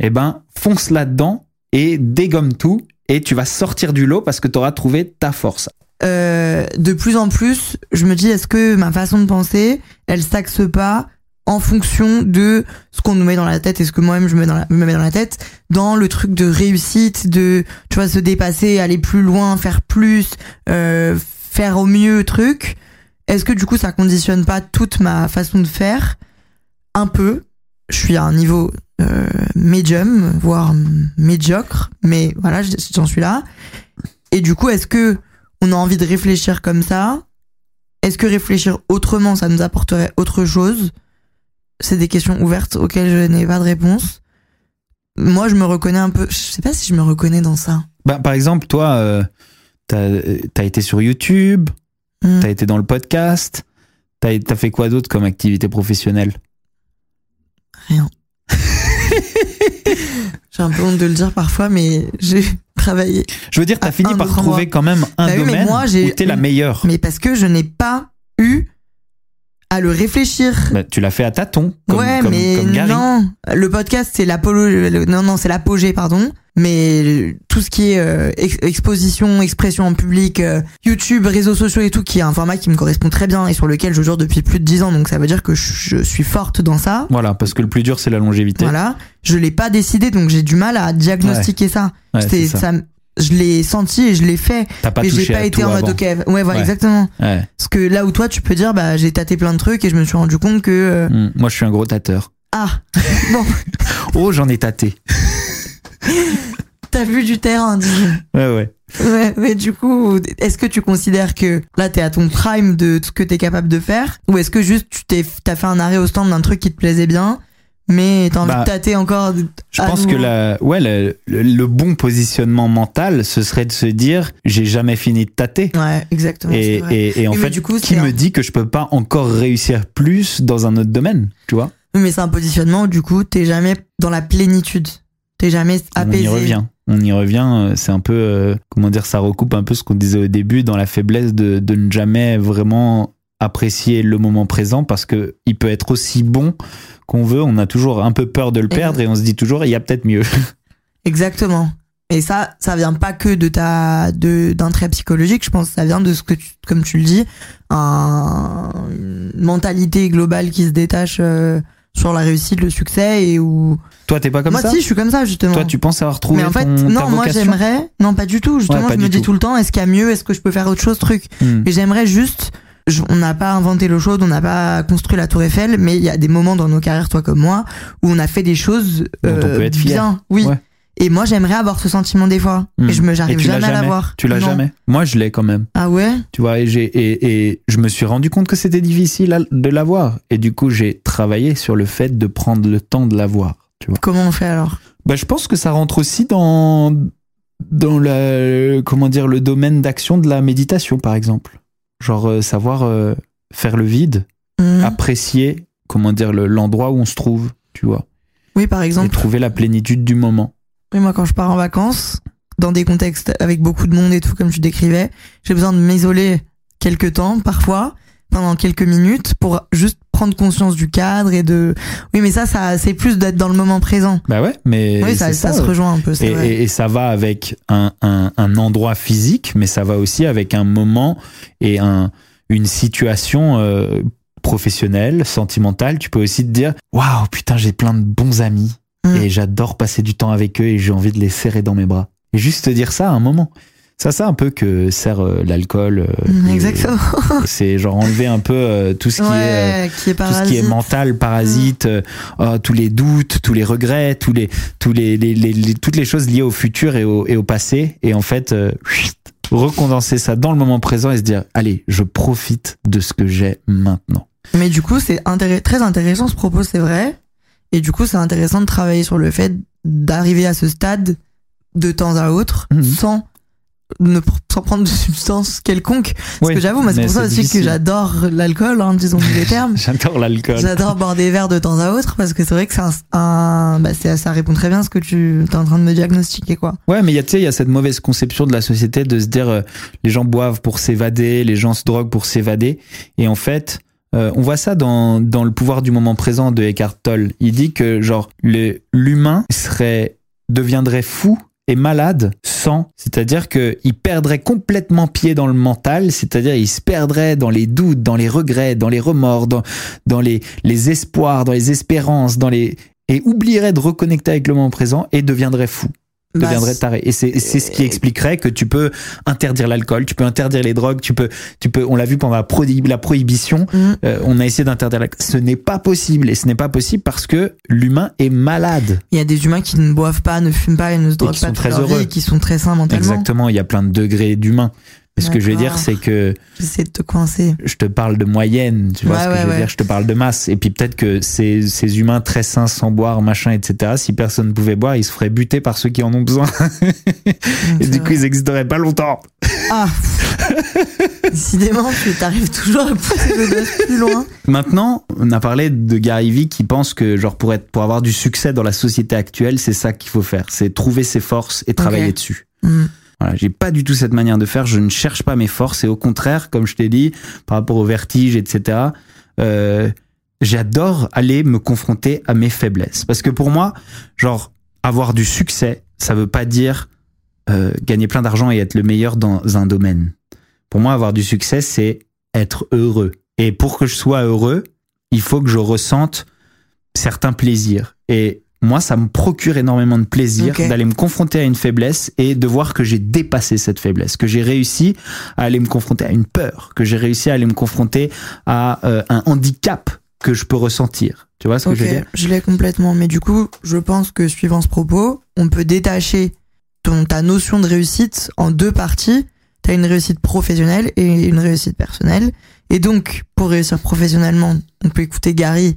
Speaker 1: eh ben, fonce là-dedans et dégomme tout et tu vas sortir du lot parce que tu auras trouvé ta force.
Speaker 2: Euh, de plus en plus, je me dis, est-ce que ma façon de penser, elle s'axe pas en fonction de ce qu'on nous met dans la tête et ce que moi-même je me mets, dans la, tête, dans le truc de réussite, de, tu vois, se dépasser, aller plus loin, faire plus, euh, faire au mieux, truc. Est-ce que du coup, ça conditionne pas toute ma façon de faire? Un peu. Je suis à un niveau euh, médium, voire médiocre, mais voilà, j'en suis là. Et du coup, est-ce que on a envie de réfléchir comme ça Est-ce que réfléchir autrement, ça nous apporterait autre chose? C'est des questions ouvertes auxquelles je n'ai pas de réponse. Moi, je me reconnais un peu. Je sais pas si je me reconnais dans ça.
Speaker 1: Bah, par exemple, toi, euh, t'as as été sur YouTube,
Speaker 2: Hmm.
Speaker 1: t'as été dans le podcast, t'as as fait quoi d'autre comme activité professionnelle?
Speaker 2: Rien. J'ai un peu honte de le dire parfois, mais j'ai travaillé.
Speaker 1: Je veux dire, t'as
Speaker 2: À
Speaker 1: fini par trouver
Speaker 2: endroit.
Speaker 1: quand même un
Speaker 2: Bah oui, mais
Speaker 1: domaine
Speaker 2: moi,
Speaker 1: où t'es la meilleure.
Speaker 2: Mais parce que je n'ai pas eu à le réfléchir.
Speaker 1: Bah, tu l'as fait à tâtons, comme,
Speaker 2: ouais,
Speaker 1: comme,
Speaker 2: mais
Speaker 1: comme Gary.
Speaker 2: non. Le podcast, c'est l'apolo, le- non, non, c'est l'apogée, pardon. Mais tout ce qui est euh, ex- exposition, expression en public, euh, YouTube, réseaux sociaux et tout, qui est un format qui me correspond très bien et sur lequel je jure depuis plus de 10 ans, donc ça veut dire que je, je suis forte dans ça.
Speaker 1: Voilà, parce que le plus dur, c'est la longévité.
Speaker 2: Voilà. Je l'ai pas décidé, donc j'ai du mal à diagnostiquer ça.
Speaker 1: Ouais, ça.
Speaker 2: Je l'ai senti et je l'ai fait,
Speaker 1: T'as pas
Speaker 2: mais j'ai pas été en mode ok. Ouais, voilà,
Speaker 1: Ouais.
Speaker 2: exactement.
Speaker 1: Ouais.
Speaker 2: Parce que là où toi, tu peux dire, bah, j'ai tâté plein de trucs et je me suis rendu compte que, euh,
Speaker 1: Mm. Moi, je suis un gros tâteur.
Speaker 2: ah, bon,
Speaker 1: Oh, j'en ai tâté.
Speaker 2: t'as vu du terrain, disons.
Speaker 1: Ouais, ouais.
Speaker 2: Ouais, mais du coup, est-ce que tu considères que là, t'es à ton prime de ce que t'es capable de faire? Ou est-ce que juste tu t'es, t'as fait un arrêt au stand d'un truc qui te plaisait bien, mais t'as envie
Speaker 1: Bah,
Speaker 2: de tâter encore
Speaker 1: Je pense que la, ouais, le, le- le bon positionnement mental, ce serait de se dire, j'ai jamais fini de tâter.
Speaker 2: Ouais, exactement.
Speaker 1: Et, en
Speaker 2: mais
Speaker 1: fait,
Speaker 2: du coup,
Speaker 1: qui me
Speaker 2: un-
Speaker 1: dit que je peux pas encore réussir plus dans un autre domaine, tu vois?
Speaker 2: Mais c'est un positionnement où du coup, t'es jamais dans la plénitude. T'es jamais apaisé.
Speaker 1: On y revient. On y revient. euh, C'est un peu, euh, comment dire, ça recoupe un peu ce qu'on disait au début dans la faiblesse de, de ne jamais vraiment apprécier le moment présent parce que il peut être aussi bon qu'on veut. On a toujours un peu peur de le perdre et on se dit toujours, il y a peut-être mieux.
Speaker 2: Exactement. Et ça, ça vient pas que de ta, de, d'un trait psychologique. Je pense que ça vient de ce que tu, comme tu le dis, un, une mentalité globale qui se détache euh, sur la réussite, le succès et où.
Speaker 1: Toi, t'es pas comme
Speaker 2: moi,
Speaker 1: ça
Speaker 2: si, je suis comme ça, justement.
Speaker 1: Toi, tu penses avoir trouvé
Speaker 2: mais en fait,
Speaker 1: ton,
Speaker 2: non, moi j'aimerais, non pas du tout. Justement,
Speaker 1: Ouais,
Speaker 2: je me dis
Speaker 1: tout.
Speaker 2: tout le temps, est-ce qu'il y a mieux, est-ce que je peux faire autre chose, truc?
Speaker 1: Hmm.
Speaker 2: Mais j'aimerais juste, je- on n'a pas inventé l'eau chaude, on n'a pas construit la Tour Eiffel, mais il y a des moments dans nos carrières, toi comme moi, où on a fait des choses
Speaker 1: on peut être fier.
Speaker 2: bien, oui.
Speaker 1: Ouais.
Speaker 2: Et moi, j'aimerais avoir ce sentiment des fois, et je me, j'arrive jamais à l'avoir.
Speaker 1: Tu l'as
Speaker 2: Non.
Speaker 1: jamais? Moi, je l'ai quand même.
Speaker 2: Ah ouais?
Speaker 1: Tu vois, et, j'ai, et, et je me suis rendu compte que c'était difficile à- de l'avoir. Et du coup, j'ai travaillé sur le fait de prendre le temps de l'avoir. Tu vois.
Speaker 2: Comment on fait alors?
Speaker 1: Bah, je pense que ça rentre aussi dans, dans la, comment dire, le domaine d'action de la méditation, par exemple. Genre, euh, savoir euh, faire le vide,
Speaker 2: Hmm.
Speaker 1: apprécier, comment dire, le- l'endroit où on se trouve, tu vois.
Speaker 2: Oui, par
Speaker 1: Et
Speaker 2: exemple,
Speaker 1: trouver la plénitude du moment.
Speaker 2: oui, moi quand je pars en vacances, dans des contextes avec beaucoup de monde et tout, comme tu décrivais, j'ai besoin de m'isoler quelques temps, parfois, pendant quelques minutes, pour juste prendre conscience du cadre et de. Oui, mais ça, ça c'est plus d'être dans le moment présent.
Speaker 1: Bah ouais, mais.
Speaker 2: oui, ça,
Speaker 1: c'est
Speaker 2: ça,
Speaker 1: ça,
Speaker 2: se rejoint un peu,
Speaker 1: Et,
Speaker 2: vrai.
Speaker 1: et- et ça va avec un, un- un endroit physique, mais ça va aussi avec un moment et un, une situation euh, professionnelle, sentimentale. Tu peux aussi te dire Waouh, putain, j'ai plein de bons amis
Speaker 2: Mm.
Speaker 1: et j'adore passer du temps avec eux et j'ai envie de les serrer dans mes bras. Et juste te dire ça à un moment. Ça, c'est un peu que sert euh, l'alcool. euh,
Speaker 2: Mm, Exactement.
Speaker 1: C'est genre enlever un peu euh, tout ce qui est.
Speaker 2: ouais, qui est
Speaker 1: tout ce qui
Speaker 2: parasite.
Speaker 1: est mental, parasite, tous les doutes, tous les regrets, tous les, tous les, les- les- les- toutes les choses liées au futur et au, et au passé. Et en fait, recondenser ça dans le moment présent et se dire, allez, je profite de ce que j'ai maintenant.
Speaker 2: Mais du coup, c'est très intéressant ce propos, c'est vrai. Et du coup, c'est intéressant de travailler sur le fait d'arriver à ce stade de temps à autre
Speaker 1: Mhm.
Speaker 2: sans ne sans prendre de substance quelconque. Parce
Speaker 1: Oui,
Speaker 2: que j'avoue, moi, c'est
Speaker 1: mais
Speaker 2: pour ça aussi
Speaker 1: difficile.
Speaker 2: que j'adore l'alcool, hein, disons les termes.
Speaker 1: J'adore l'alcool.
Speaker 2: J'adore boire des verres de temps à autre parce que c'est vrai que c'est un, un- bah, ça répond très bien à ce que tu es en train de me diagnostiquer, quoi.
Speaker 1: Ouais, mais il y a, tu sais, il y a cette mauvaise conception de la société de se dire euh, les gens boivent pour s'évader, les gens se droguent pour s'évader. Et en fait, euh, on voit ça dans, dans le pouvoir du moment présent de Eckhart Tolle. Il dit que genre le- l'humain serait deviendrait fou et malade sans, c'est-à-dire que il perdrait complètement pied dans le mental, c'est-à-dire il se perdrait dans les doutes, dans les regrets, dans les remords, dans, les, les espoirs, dans les espérances, dans les et oublierait de reconnecter avec le moment présent et deviendrait fou deviendrait taré. Et c'est c'est ce qui expliquerait que tu peux interdire l'alcool, tu peux interdire les drogues, tu peux, tu peux. On l'a vu pendant la, la prohibition.
Speaker 2: Mhm.
Speaker 1: euh, on a essayé d'interdire l'alcool. Ce n'est pas possible et ce n'est pas possible parce que l'humain est malade.
Speaker 2: Il y a des humains qui ne boivent pas, ne fument pas et ne se droguent
Speaker 1: qui
Speaker 2: pas
Speaker 1: sont très heureux.
Speaker 2: vie et qui sont très sains mentalement.
Speaker 1: Exactement. Il y a plein de degrés d'humain. Ce que je veux dire, c'est que
Speaker 2: J'essaie de te coincer.
Speaker 1: je te parle de moyenne, tu vois
Speaker 2: Ouais,
Speaker 1: ce que
Speaker 2: ouais,
Speaker 1: je veux
Speaker 2: ouais.
Speaker 1: dire. Je te parle de masse. Et puis peut-être que ces, ces humains très sains sans boire, machin, etc. Si personne ne pouvait boire, ils se feraient buter par ceux qui en ont besoin. et du coup, ils existeraient pas longtemps.
Speaker 2: Ah Décidément, tu t'arrives toujours à pousser le plus loin.
Speaker 1: Maintenant, on a parlé de Gary Vee qui pense que genre pour être pour avoir du succès dans la société actuelle, c'est ça qu'il faut faire, c'est trouver ses forces et travailler dessus.
Speaker 2: Hmm.
Speaker 1: J'ai pas du tout cette manière de faire. Je ne cherche pas mes forces et au contraire, comme je t'ai dit, par rapport au vertige, etc. Euh, j'adore aller me confronter à mes faiblesses parce que pour moi, genre avoir du succès, ça veut pas dire euh, gagner plein d'argent et être le meilleur dans un domaine. Pour moi, avoir du succès, c'est être heureux. Et pour que je sois heureux, il faut que je ressente certains plaisirs. Et moi, ça me procure énormément de plaisir d'aller me confronter à une faiblesse et de voir que j'ai dépassé cette faiblesse, que j'ai réussi à aller me confronter à une peur, que j'ai réussi à aller me confronter à euh, un handicap que je peux ressentir. Tu vois ce que je veux dire?
Speaker 2: je l'ai complètement. Mais du coup, je pense que suivant ce propos, on peut détacher ton, ta notion de réussite en deux parties. Tu as une réussite professionnelle et une réussite personnelle. Et donc, pour réussir professionnellement, on peut écouter Gary.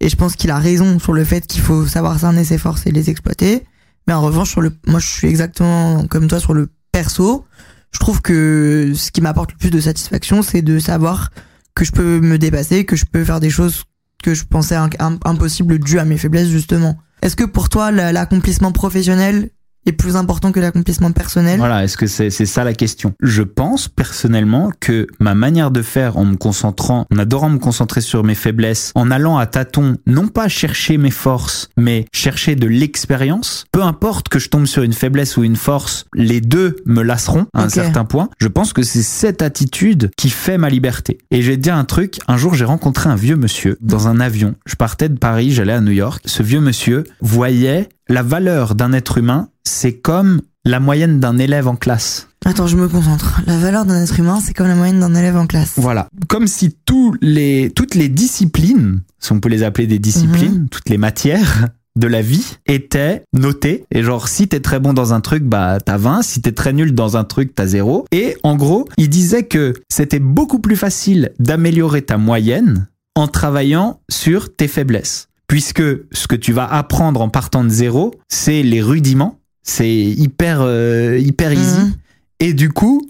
Speaker 2: Et je pense qu'il a raison sur le fait qu'il faut savoir cerner ses forces et les exploiter. Mais en revanche, sur le, moi, je suis exactement comme toi sur le perso. Je trouve que ce qui m'apporte le plus de satisfaction, c'est de savoir que je peux me dépasser, que je peux faire des choses que je pensais in- im- impossible dû à mes faiblesses justement. Est-ce que pour toi la- l'accomplissement professionnel est plus important que l'accomplissement personnel
Speaker 1: Voilà, est-ce que c'est c'est ça la question? Je pense personnellement que ma manière de faire en me concentrant, en adorant me concentrer sur mes faiblesses, en allant à tâtons, non pas chercher mes forces, mais chercher de l'expérience, peu importe que je tombe sur une faiblesse ou une force, les deux me lasseront à un certain point. Je pense que c'est cette attitude qui fait ma liberté. Et te dire un truc, un jour j'ai rencontré un vieux monsieur dans un avion. Je partais de Paris, j'allais à New York. Ce vieux monsieur voyait la valeur d'un être humain, c'est comme la moyenne d'un élève en classe.
Speaker 2: Attends, je me concentre. La valeur d'un être humain, c'est comme la moyenne d'un élève en classe.
Speaker 1: Voilà. Comme si tous les, toutes les disciplines, si on peut les appeler des disciplines, toutes les matières de la vie étaient notées. Et genre, si t'es très bon dans un truc, bah, t'as 20. Si t'es très nul dans un truc, t'as 0. Et en gros, il disait que c'était beaucoup plus facile d'améliorer ta moyenne en travaillant sur tes faiblesses. Puisque ce que tu vas apprendre en partant de zéro, c'est les rudiments. C'est hyper, euh, hyper easy.
Speaker 2: Mhm.
Speaker 1: Et du coup,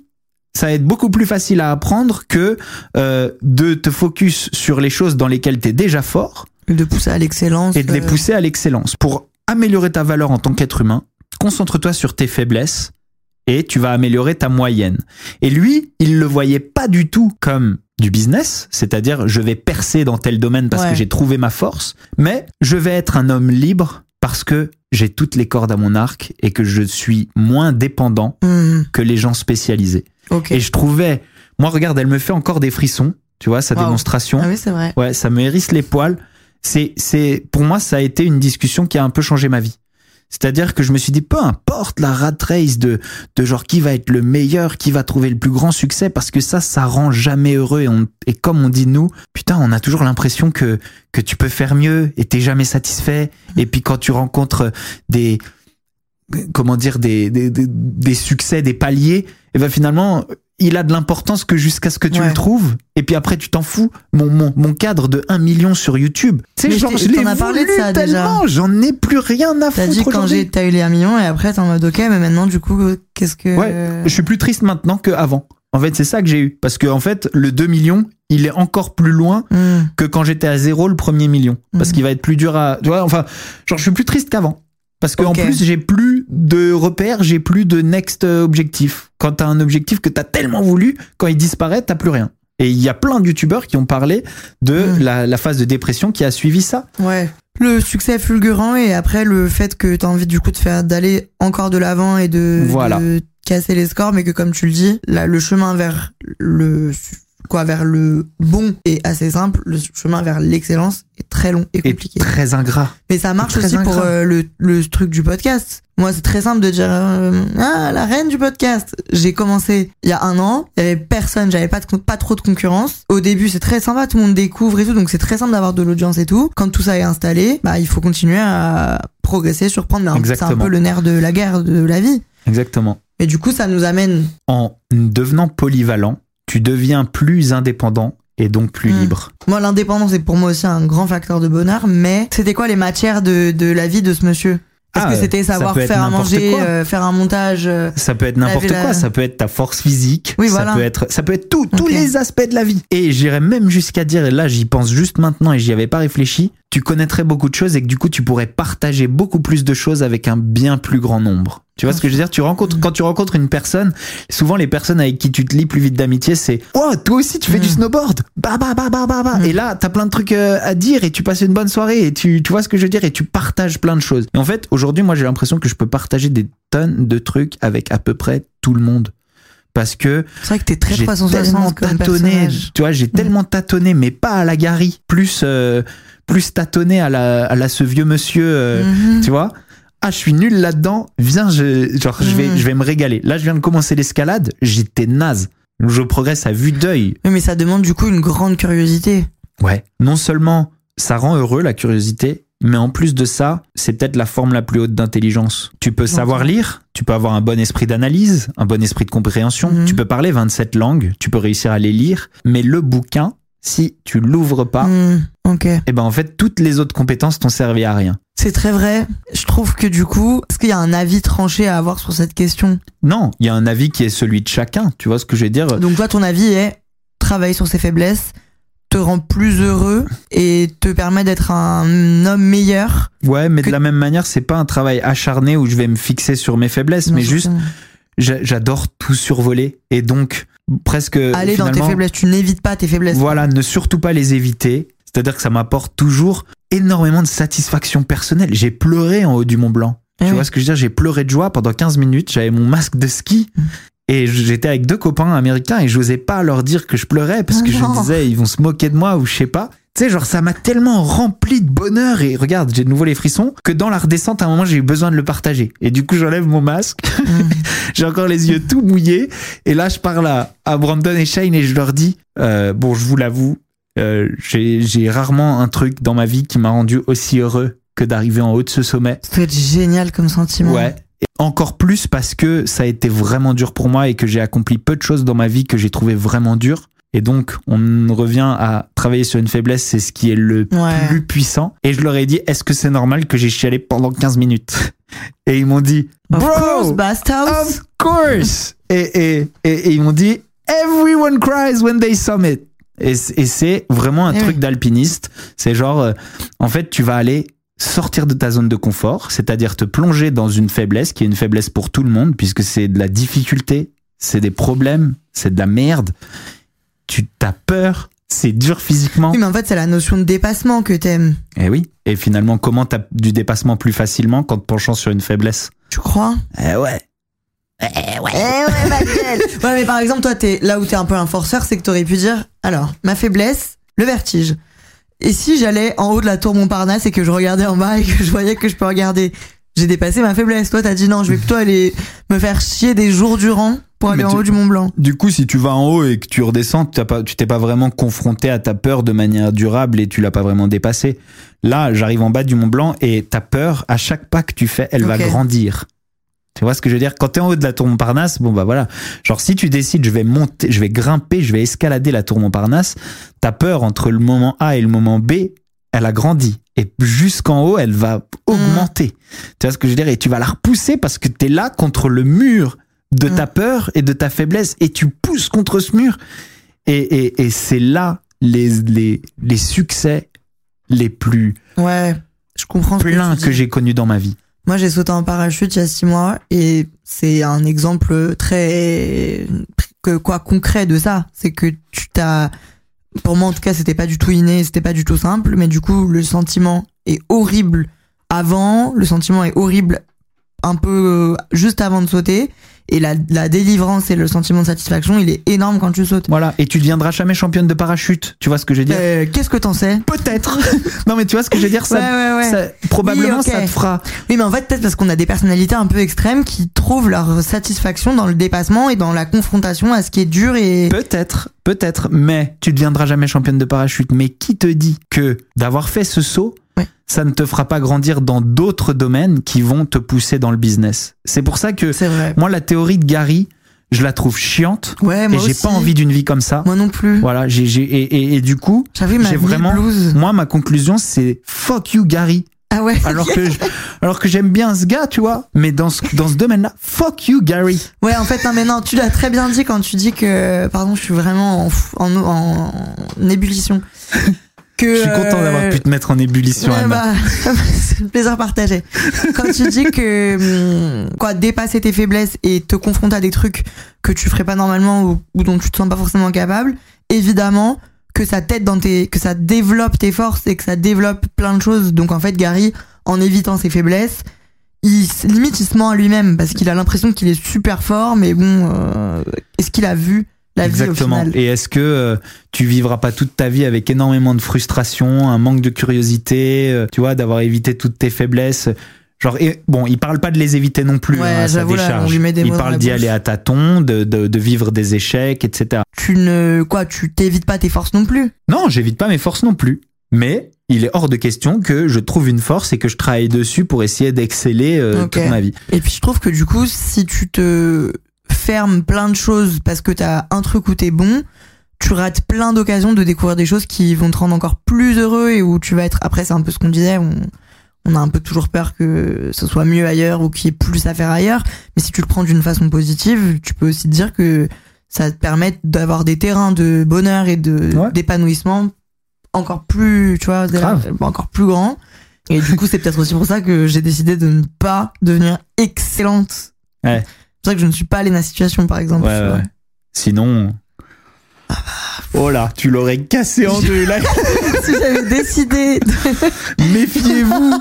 Speaker 1: ça va être beaucoup plus facile à apprendre que euh, de te focus sur les choses dans lesquelles tu es déjà fort
Speaker 2: De pousser à l'excellence.
Speaker 1: et de les
Speaker 2: euh,
Speaker 1: pousser à l'excellence. Pour améliorer ta valeur en tant qu'être humain, concentre-toi sur tes faiblesses et tu vas améliorer ta moyenne. Et lui, il le voyait pas du tout comme du business, c'est-à-dire je vais percer dans tel domaine parce
Speaker 2: Ouais.
Speaker 1: que j'ai trouvé ma force, mais je vais être un homme libre parce que j'ai toutes les cordes à mon arc et que je suis moins dépendant
Speaker 2: mhm.
Speaker 1: que les gens spécialisés. Et je trouvais, moi regarde, elle me fait encore des frissons, tu vois, sa
Speaker 2: Wow.
Speaker 1: démonstration.
Speaker 2: Ah oui, c'est vrai.
Speaker 1: Ouais, ça me hérisse les poils. C'est, c'est, pour moi, ça a été une discussion qui a un peu changé ma vie. C'est-à-dire que je me suis dit, peu importe la rat race de, de genre qui va être le meilleur, qui va trouver le plus grand succès, parce que ça, ça rend jamais heureux. Et, comme on dit nous, putain, on a toujours l'impression que, que tu peux faire mieux et t'es jamais satisfait. Et puis quand tu rencontres des, comment dire, des, des, des, des succès, des paliers, et ben finalement, il a de l'importance que jusqu'à ce que tu
Speaker 2: Ouais.
Speaker 1: le trouves. Et puis après, tu t'en fous. Mon, mon, mon cadre de 1 million sur YouTube. Tu sais, genre,
Speaker 2: je
Speaker 1: l'ai
Speaker 2: parlé de déjà.
Speaker 1: j'en ai plus rien à
Speaker 2: T'as
Speaker 1: foutre
Speaker 2: dit quand t'as eu les 1 million et après t'es en mode ok, mais maintenant du coup, qu'est-ce que.
Speaker 1: Ouais, je suis plus triste maintenant qu'avant. En fait, c'est ça que j'ai eu. Parce que, en fait, le 2 millions, il est encore plus loin
Speaker 2: Mhm.
Speaker 1: que quand j'étais à zéro le premier million. Parce
Speaker 2: Mhm.
Speaker 1: qu'il va être plus dur à, tu vois, enfin, genre, je suis plus triste qu'avant. Parce qu'en
Speaker 2: Ok.
Speaker 1: plus, j'ai plus de repères, j'ai plus de next objectif. Quand t'as un objectif que t'as tellement voulu, quand il disparaît, t'as plus rien. Et il y a plein de youtubeurs qui ont parlé de
Speaker 2: Mhm.
Speaker 1: la, la phase de dépression qui a suivi ça.
Speaker 2: Ouais. Le succès fulgurant et après le fait que t'as envie du coup de faire d'aller encore de l'avant et de,
Speaker 1: Voilà.
Speaker 2: de casser les scores, mais que comme tu le dis, là, le chemin vers le quoi vers le bon est assez simple. Le chemin vers l'excellence est très long et
Speaker 1: Et
Speaker 2: compliqué.
Speaker 1: très ingrat.
Speaker 2: Mais ça marche aussi pour euh, le, le truc du podcast. Moi, c'est très simple de dire euh, ah la reine du podcast. J'ai commencé il y a un an, il y avait personne, j'avais pas de, pas trop de concurrence. Au début, c'est très sympa, tout le monde découvre et tout, donc c'est très simple d'avoir de l'audience et tout. Quand tout ça est installé, bah il faut continuer à progresser, surprendre. C'est un peu le nerf de la guerre de la vie.
Speaker 1: Exactement.
Speaker 2: Et du coup, ça nous amène.
Speaker 1: En devenant polyvalent, tu deviens plus indépendant et donc plus
Speaker 2: Mm.
Speaker 1: libre.
Speaker 2: Moi, l'indépendance est pour moi aussi un grand facteur de bonheur. Mais c'était quoi les matières de, de la vie de ce monsieur? Est-ce
Speaker 1: Ah,
Speaker 2: que c'était
Speaker 1: ça
Speaker 2: savoir faire à manger, euh, faire un montage euh,
Speaker 1: Ça peut être n'importe quoi,
Speaker 2: la-
Speaker 1: ça peut être ta force physique,
Speaker 2: Oui,
Speaker 1: ça
Speaker 2: voilà.
Speaker 1: peut être ça peut être tout, tous les aspects de la vie. Et j'irais même jusqu'à dire et là j'y pense juste maintenant et j'y avais pas réfléchi, tu connaîtrais beaucoup de choses et que du coup tu pourrais partager beaucoup plus de choses avec un bien plus grand nombre. Tu vois ce que je veux dire? Tu rencontres quand tu rencontres une personne, souvent les personnes avec qui tu te lis plus vite d'amitié, c'est "Oh, toi aussi tu fais du
Speaker 2: Mm.
Speaker 1: snowboard." Bah bah bah bah bah bah.
Speaker 2: Mm.
Speaker 1: Et là, t'as plein de trucs euh, à dire et tu passes une bonne soirée et tu tu vois ce que je veux dire et tu partages plein de choses. Et en fait, aujourd'hui, moi j'ai l'impression que je peux partager des tonnes de trucs avec à peu près tout le monde parce que
Speaker 2: C'est vrai que t'es très
Speaker 1: j'ai
Speaker 2: 360
Speaker 1: tellement tâtonné, tu vois, j'ai tellement tâtonné, mais pas à la Gary, plus euh, plus tâtonné à la à la ce vieux monsieur, euh,
Speaker 2: Mhm.
Speaker 1: tu vois. Ah, je suis nul là-dedans. Viens, je genre je vais
Speaker 2: Mhm.
Speaker 1: je vais me régaler. Là, je viens de commencer l'escalade, j'étais naze. Je progresse à vue d'œil.
Speaker 2: Mais ça demande du coup une grande curiosité.
Speaker 1: Ouais. Non seulement ça rend heureux la curiosité, mais en plus de ça, c'est peut-être la forme la plus haute d'intelligence. Tu peux savoir lire, tu peux avoir un bon esprit d'analyse, un bon esprit de compréhension,
Speaker 2: Mhm.
Speaker 1: tu peux parler 27 langues, tu peux réussir à les lire, mais le bouquin, si tu l'ouvres pas,
Speaker 2: ok.
Speaker 1: eh ben en fait toutes les autres compétences t'ont servi à rien.
Speaker 2: C'est très vrai. Je trouve que du coup, est-ce qu'il y a un avis tranché à avoir sur cette question?
Speaker 1: Non, il y a un avis qui est celui de chacun, tu vois ce que je veux dire?
Speaker 2: Donc toi, ton avis est travailler sur ses faiblesses, te rend plus heureux et te permet d'être un homme meilleur.
Speaker 1: Ouais, mais
Speaker 2: que-
Speaker 1: de la même manière, c'est pas un travail acharné où je vais me fixer sur mes faiblesses, mais juste j'adore tout survoler et donc presque
Speaker 2: aller dans tes faiblesses. Tu n'évites pas tes faiblesses.
Speaker 1: Voilà, ne surtout pas les éviter. C'est-à-dire que ça m'apporte toujours énormément de satisfaction personnelle. J'ai pleuré en haut du Mont Blanc.
Speaker 2: Eh
Speaker 1: tu
Speaker 2: oui.
Speaker 1: vois ce que je veux dire? J'ai pleuré de joie pendant 15 minutes. J'avais mon masque de ski.
Speaker 2: Mm.
Speaker 1: Et j'étais avec deux copains américains et j'osais pas leur dire que je pleurais parce que je me disais ils vont se moquer de moi ou je sais pas. Tu sais, genre ça m'a tellement rempli de bonheur et regarde, j'ai de nouveau les frissons que dans la redescente à un moment j'ai eu besoin de le partager. Et du coup j'enlève mon masque,
Speaker 2: Hmm.
Speaker 1: j'ai encore les yeux tout mouillés et là je parle à, à Brandon et Shane et je leur dis euh, bon je vous l'avoue euh, j'ai rarement un truc dans ma vie qui m'a rendu aussi heureux que d'arriver en haut de ce sommet.
Speaker 2: Ça doit être génial comme sentiment.
Speaker 1: Ouais. Et encore plus parce que ça a été vraiment dur pour moi et que j'ai accompli peu de choses dans ma vie que j'ai trouvé vraiment dur. Et donc, on revient à travailler sur une faiblesse, c'est ce qui est le
Speaker 2: Ouais.
Speaker 1: plus puissant. Et je leur ai dit, est-ce que c'est normal que j'ai chialé pendant 15 minutes Et ils m'ont dit,
Speaker 2: Of
Speaker 1: bro,
Speaker 2: course, Basthouse.
Speaker 1: of course et, et, et, et ils m'ont dit, everyone cries when they summit. Et, et c'est vraiment un
Speaker 2: Eh
Speaker 1: truc
Speaker 2: oui.
Speaker 1: d'alpiniste. C'est genre, euh, en fait, tu vas aller sortir de ta zone de confort, c'est-à-dire te plonger dans une faiblesse qui est une faiblesse pour tout le monde, puisque c'est de la difficulté, c'est des problèmes, c'est de la merde. Tu t'as peur, c'est dur physiquement?
Speaker 2: Oui, mais en fait, c'est la notion de dépassement que t'aimes.
Speaker 1: Et oui. Et finalement, comment t'as du dépassement plus facilement qu'en te penchant sur une faiblesse?
Speaker 2: Tu crois?
Speaker 1: Eh ouais.
Speaker 2: Eh ouais, ma gueule. Ouais, mais par exemple, toi, t'es là où t'es un peu un forceur, c'est que t'aurais pu dire, alors, ma faiblesse, le vertige. Et si j'allais en haut de la tour Montparnasse et que je regardais en bas et que je voyais que je peux regarder, j'ai dépassé ma faiblesse. Toi, t'as dit non, je vais plutôt aller me faire chier des jours durant pour aller
Speaker 1: Mais
Speaker 2: en
Speaker 1: tu-
Speaker 2: haut du Mont Blanc.
Speaker 1: Du coup, si tu vas en haut et que tu redescends, t'as pas, tu t'es pas vraiment confronté à ta peur de manière durable et tu l'as pas vraiment dépassé. Là, j'arrive en bas du Mont Blanc et ta peur, à chaque pas que tu fais, elle va grandir. Tu vois ce que je veux dire? Quand t'es en haut de la tour Montparnasse, bon bah voilà. Genre si tu décides, je vais monter, je vais grimper, je vais escalader la tour Montparnasse, ta peur entre le moment A et le moment B, elle a grandi. Et jusqu'en haut, elle va augmenter. Tu vois ce que je veux dire? Et tu vas la repousser parce que t'es là contre le mur de ta peur et de ta faiblesse et tu pousses contre ce mur. Et, et, et c'est là les, les, les succès les plus
Speaker 2: Ouais, je comprends. que
Speaker 1: pleins que
Speaker 2: dis.
Speaker 1: j'ai connus dans ma vie.
Speaker 2: Moi, j'ai sauté en parachute il y a six mois et c'est un exemple très que quoi concret de ça. C'est que tu t'as, pour moi en tout cas, c'était pas du tout inné, c'était pas du tout simple, mais du coup, le sentiment est horrible avant, le sentiment est horrible un peu euh, juste avant de sauter. Et la, la délivrance et le sentiment de satisfaction, il est énorme quand tu sautes.
Speaker 1: Voilà. Et tu deviendras jamais championne de parachute. Tu vois ce que je veux dire
Speaker 2: Euh, Qu'est-ce que t'en sais
Speaker 1: Peut-être. non, mais tu vois ce que je veux dire ça,
Speaker 2: Ouais, ouais, ouais.
Speaker 1: ça- Probablement,
Speaker 2: Oui,
Speaker 1: ça te fera.
Speaker 2: Oui, mais en fait, peut-être parce qu'on a des personnalités un peu extrêmes qui trouvent leur satisfaction dans le dépassement et dans la confrontation à ce qui est dur et.
Speaker 1: Peut-être, peut-être, mais tu deviendras jamais championne de parachute. Mais qui te dit que d'avoir fait ce saut. Ça ne te fera pas grandir dans d'autres domaines qui vont te pousser dans le business C'est pour ça que
Speaker 2: vrai.
Speaker 1: moi, la théorie de Gary, je la trouve chiante
Speaker 2: Ouais,
Speaker 1: et
Speaker 2: moi
Speaker 1: j'ai
Speaker 2: aussi.
Speaker 1: pas envie d'une vie comme ça.
Speaker 2: Moi non plus.
Speaker 1: Voilà, j'ai, j'ai- et, et- et du coup, j'ai vraiment,
Speaker 2: blues.
Speaker 1: moi, ma conclusion, c'est fuck you, Gary.
Speaker 2: Ah ouais.
Speaker 1: Alors que, je- alors que j'aime bien ce gars, tu vois, mais dans ce, dans ce domaine-là, fuck you, Gary.
Speaker 2: Ouais, en fait, non, mais non, tu l'as très bien dit quand tu dis que. Pardon, je suis vraiment en, en, en ébullition. Que.
Speaker 1: Je suis content d'avoir
Speaker 2: euh,
Speaker 1: pu te mettre en ébullition,
Speaker 2: Ouais,
Speaker 1: Anna.
Speaker 2: bah, c'est un plaisir partagé. Quand tu dis que hum, quoi dépasser tes faiblesses et te confronter à des trucs que tu ferais pas normalement ou, ou dont tu te sens pas forcément capable, évidemment que ça t'aide dans tes que ça développe tes forces et que ça développe plein de choses. Donc en fait, Gary, en évitant ses faiblesses, il limite il se ment à lui-même parce qu'il a l'impression qu'il est super fort, mais bon, euh, est-ce qu'il a vu la vie au
Speaker 1: Exactement.
Speaker 2: final
Speaker 1: Et est-ce que euh, tu vivras pas toute ta vie avec énormément de frustration, un manque de curiosité, euh, tu vois, d'avoir évité toutes tes faiblesses? Genre, et, bon, il parle pas de les éviter non plus
Speaker 2: Ouais,
Speaker 1: hein,
Speaker 2: là,
Speaker 1: décharge. il parle d'y aller à tâtons, de, de, de vivre des échecs, etc.
Speaker 2: Tu ne quoi, tu t'évites pas tes forces non plus?
Speaker 1: Non, j'évite pas mes forces non plus. Mais il est hors de question que je trouve une force et que je travaille dessus pour essayer d'exceller euh, toute ma vie.
Speaker 2: Et puis je trouve que du coup, si tu te fermes plein de choses parce que t'as un truc où t'es bon, tu rates plein d'occasions de découvrir des choses qui vont te rendre encore plus heureux et où tu vas être. Après, c'est un peu ce qu'on disait. On, on a un peu toujours peur que ce soit mieux ailleurs ou qu'il y ait plus à faire ailleurs. Mais si tu le prends d'une façon positive, tu peux aussi te dire que ça te permet d'avoir des terrains de bonheur et de
Speaker 1: Ouais.
Speaker 2: d'épanouissement encore plus, tu vois, encore plus grands. Et du coup, c'est peut-être aussi pour ça que j'ai décidé de ne pas devenir excellente.
Speaker 1: Ouais.
Speaker 2: C'est pour ça que je ne suis pas Lena Situation, par exemple.
Speaker 1: Ouais, ouais. Sinon. Oh là, tu l'aurais cassé en deux. Là.
Speaker 2: si j'avais décidé de...
Speaker 1: Méfiez-vous,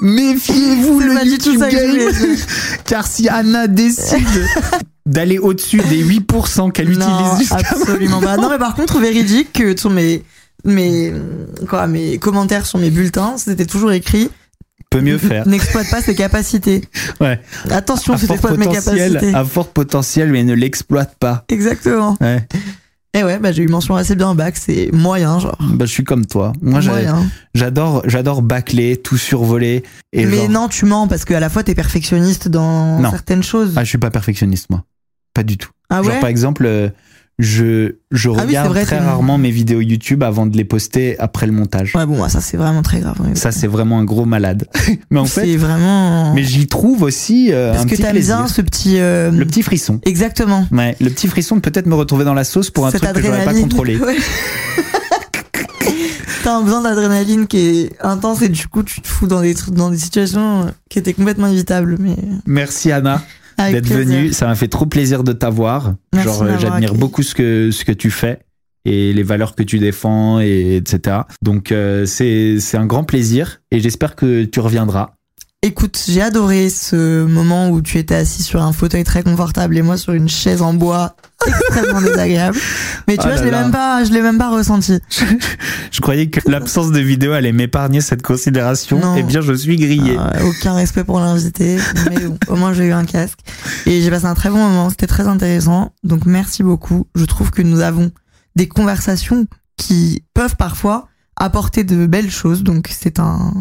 Speaker 1: méfiez-vous le YouTube game. Car si Anna décide d'aller au-dessus des 8% qu'elle utilise jusqu'à
Speaker 2: absolument pas. Non, mais par contre, véridique que sur mes, mes, quoi, mes commentaires sur mes bulletins, c'était toujours écrit
Speaker 1: peut mieux faire.
Speaker 2: n'exploite pas ses capacités.
Speaker 1: Ouais.
Speaker 2: Attention,
Speaker 1: fort
Speaker 2: t'exploites mes capacités.
Speaker 1: à fort potentiel, mais ne l'exploite pas.
Speaker 2: Exactement.
Speaker 1: Ouais.
Speaker 2: Et ouais, bah, j'ai eu mention assez bien en bac, c'est moyen, genre.
Speaker 1: Bah, je suis comme toi. Moi, j'adore, j'adore bâcler, tout survoler. Et
Speaker 2: Mais
Speaker 1: genre-
Speaker 2: non, tu mens parce qu'à la fois t'es perfectionniste dans
Speaker 1: Non.
Speaker 2: certaines choses.
Speaker 1: Ah, je suis pas perfectionniste, moi. Pas du tout.
Speaker 2: Ah
Speaker 1: Genre,
Speaker 2: ouais?
Speaker 1: par exemple, euh, je, je
Speaker 2: Ah oui,
Speaker 1: regarde
Speaker 2: vrai,
Speaker 1: très rarement mes vidéos YouTube avant de les poster après le montage.
Speaker 2: Ouais, bon, bah, ça c'est vraiment très grave.
Speaker 1: Ça, c'est vraiment un gros malade. mais en fait,
Speaker 2: c'est vraiment.
Speaker 1: mais j'y trouve aussi euh,
Speaker 2: Parce
Speaker 1: un
Speaker 2: que
Speaker 1: plaisir.
Speaker 2: bien ce petit. euh,
Speaker 1: Le petit frisson.
Speaker 2: Exactement.
Speaker 1: Ouais, le petit frisson de peut-être me retrouver dans la sauce pour un
Speaker 2: Cette
Speaker 1: truc que j'aurais pas contrôlé.
Speaker 2: Ouais. T'as un besoin d'adrénaline qui est intense et du coup tu te fous dans des trucs, dans des situations qui étaient complètement évitables. Mais
Speaker 1: Merci Anna d'être venue. Ça m'a fait trop plaisir de t'avoir. Genre, euh, j'admire beaucoup ce que ce que tu fais et les valeurs que tu défends et etc. Donc euh, c'est c'est un grand plaisir et j'espère que tu reviendras.
Speaker 2: Écoute, j'ai adoré ce moment où tu étais assis sur un fauteuil très confortable et moi sur une chaise en bois extrêmement désagréable. Mais tu
Speaker 1: Oh
Speaker 2: vois, je l'ai même pas, je l'ai même pas ressenti.
Speaker 1: Je croyais que l'absence de vidéo allait m'épargner cette considération.
Speaker 2: Non.
Speaker 1: Eh bien, je suis grillé.
Speaker 2: Euh, aucun respect pour l'invité, mais bon, au moins j'ai eu un casque et j'ai passé un très bon moment. C'était très intéressant. Donc merci beaucoup. Je trouve que nous avons des conversations qui peuvent parfois apporter de belles choses. Donc c'est un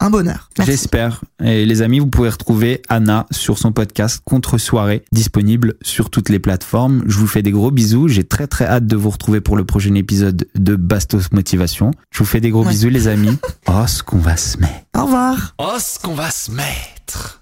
Speaker 2: un bonheur.
Speaker 1: J'espère. Et les amis, vous pouvez retrouver Anna sur son podcast Contre Soirée, disponible sur toutes les plateformes. Je vous fais des gros bisous. J'ai très très hâte de vous retrouver pour le prochain épisode de Bastos Motivation. Je vous fais des gros
Speaker 2: Ouais.
Speaker 1: bisous les amis. Oh, ce qu'on va se mettre.
Speaker 2: Au revoir.
Speaker 3: Oh, ce qu'on va se mettre.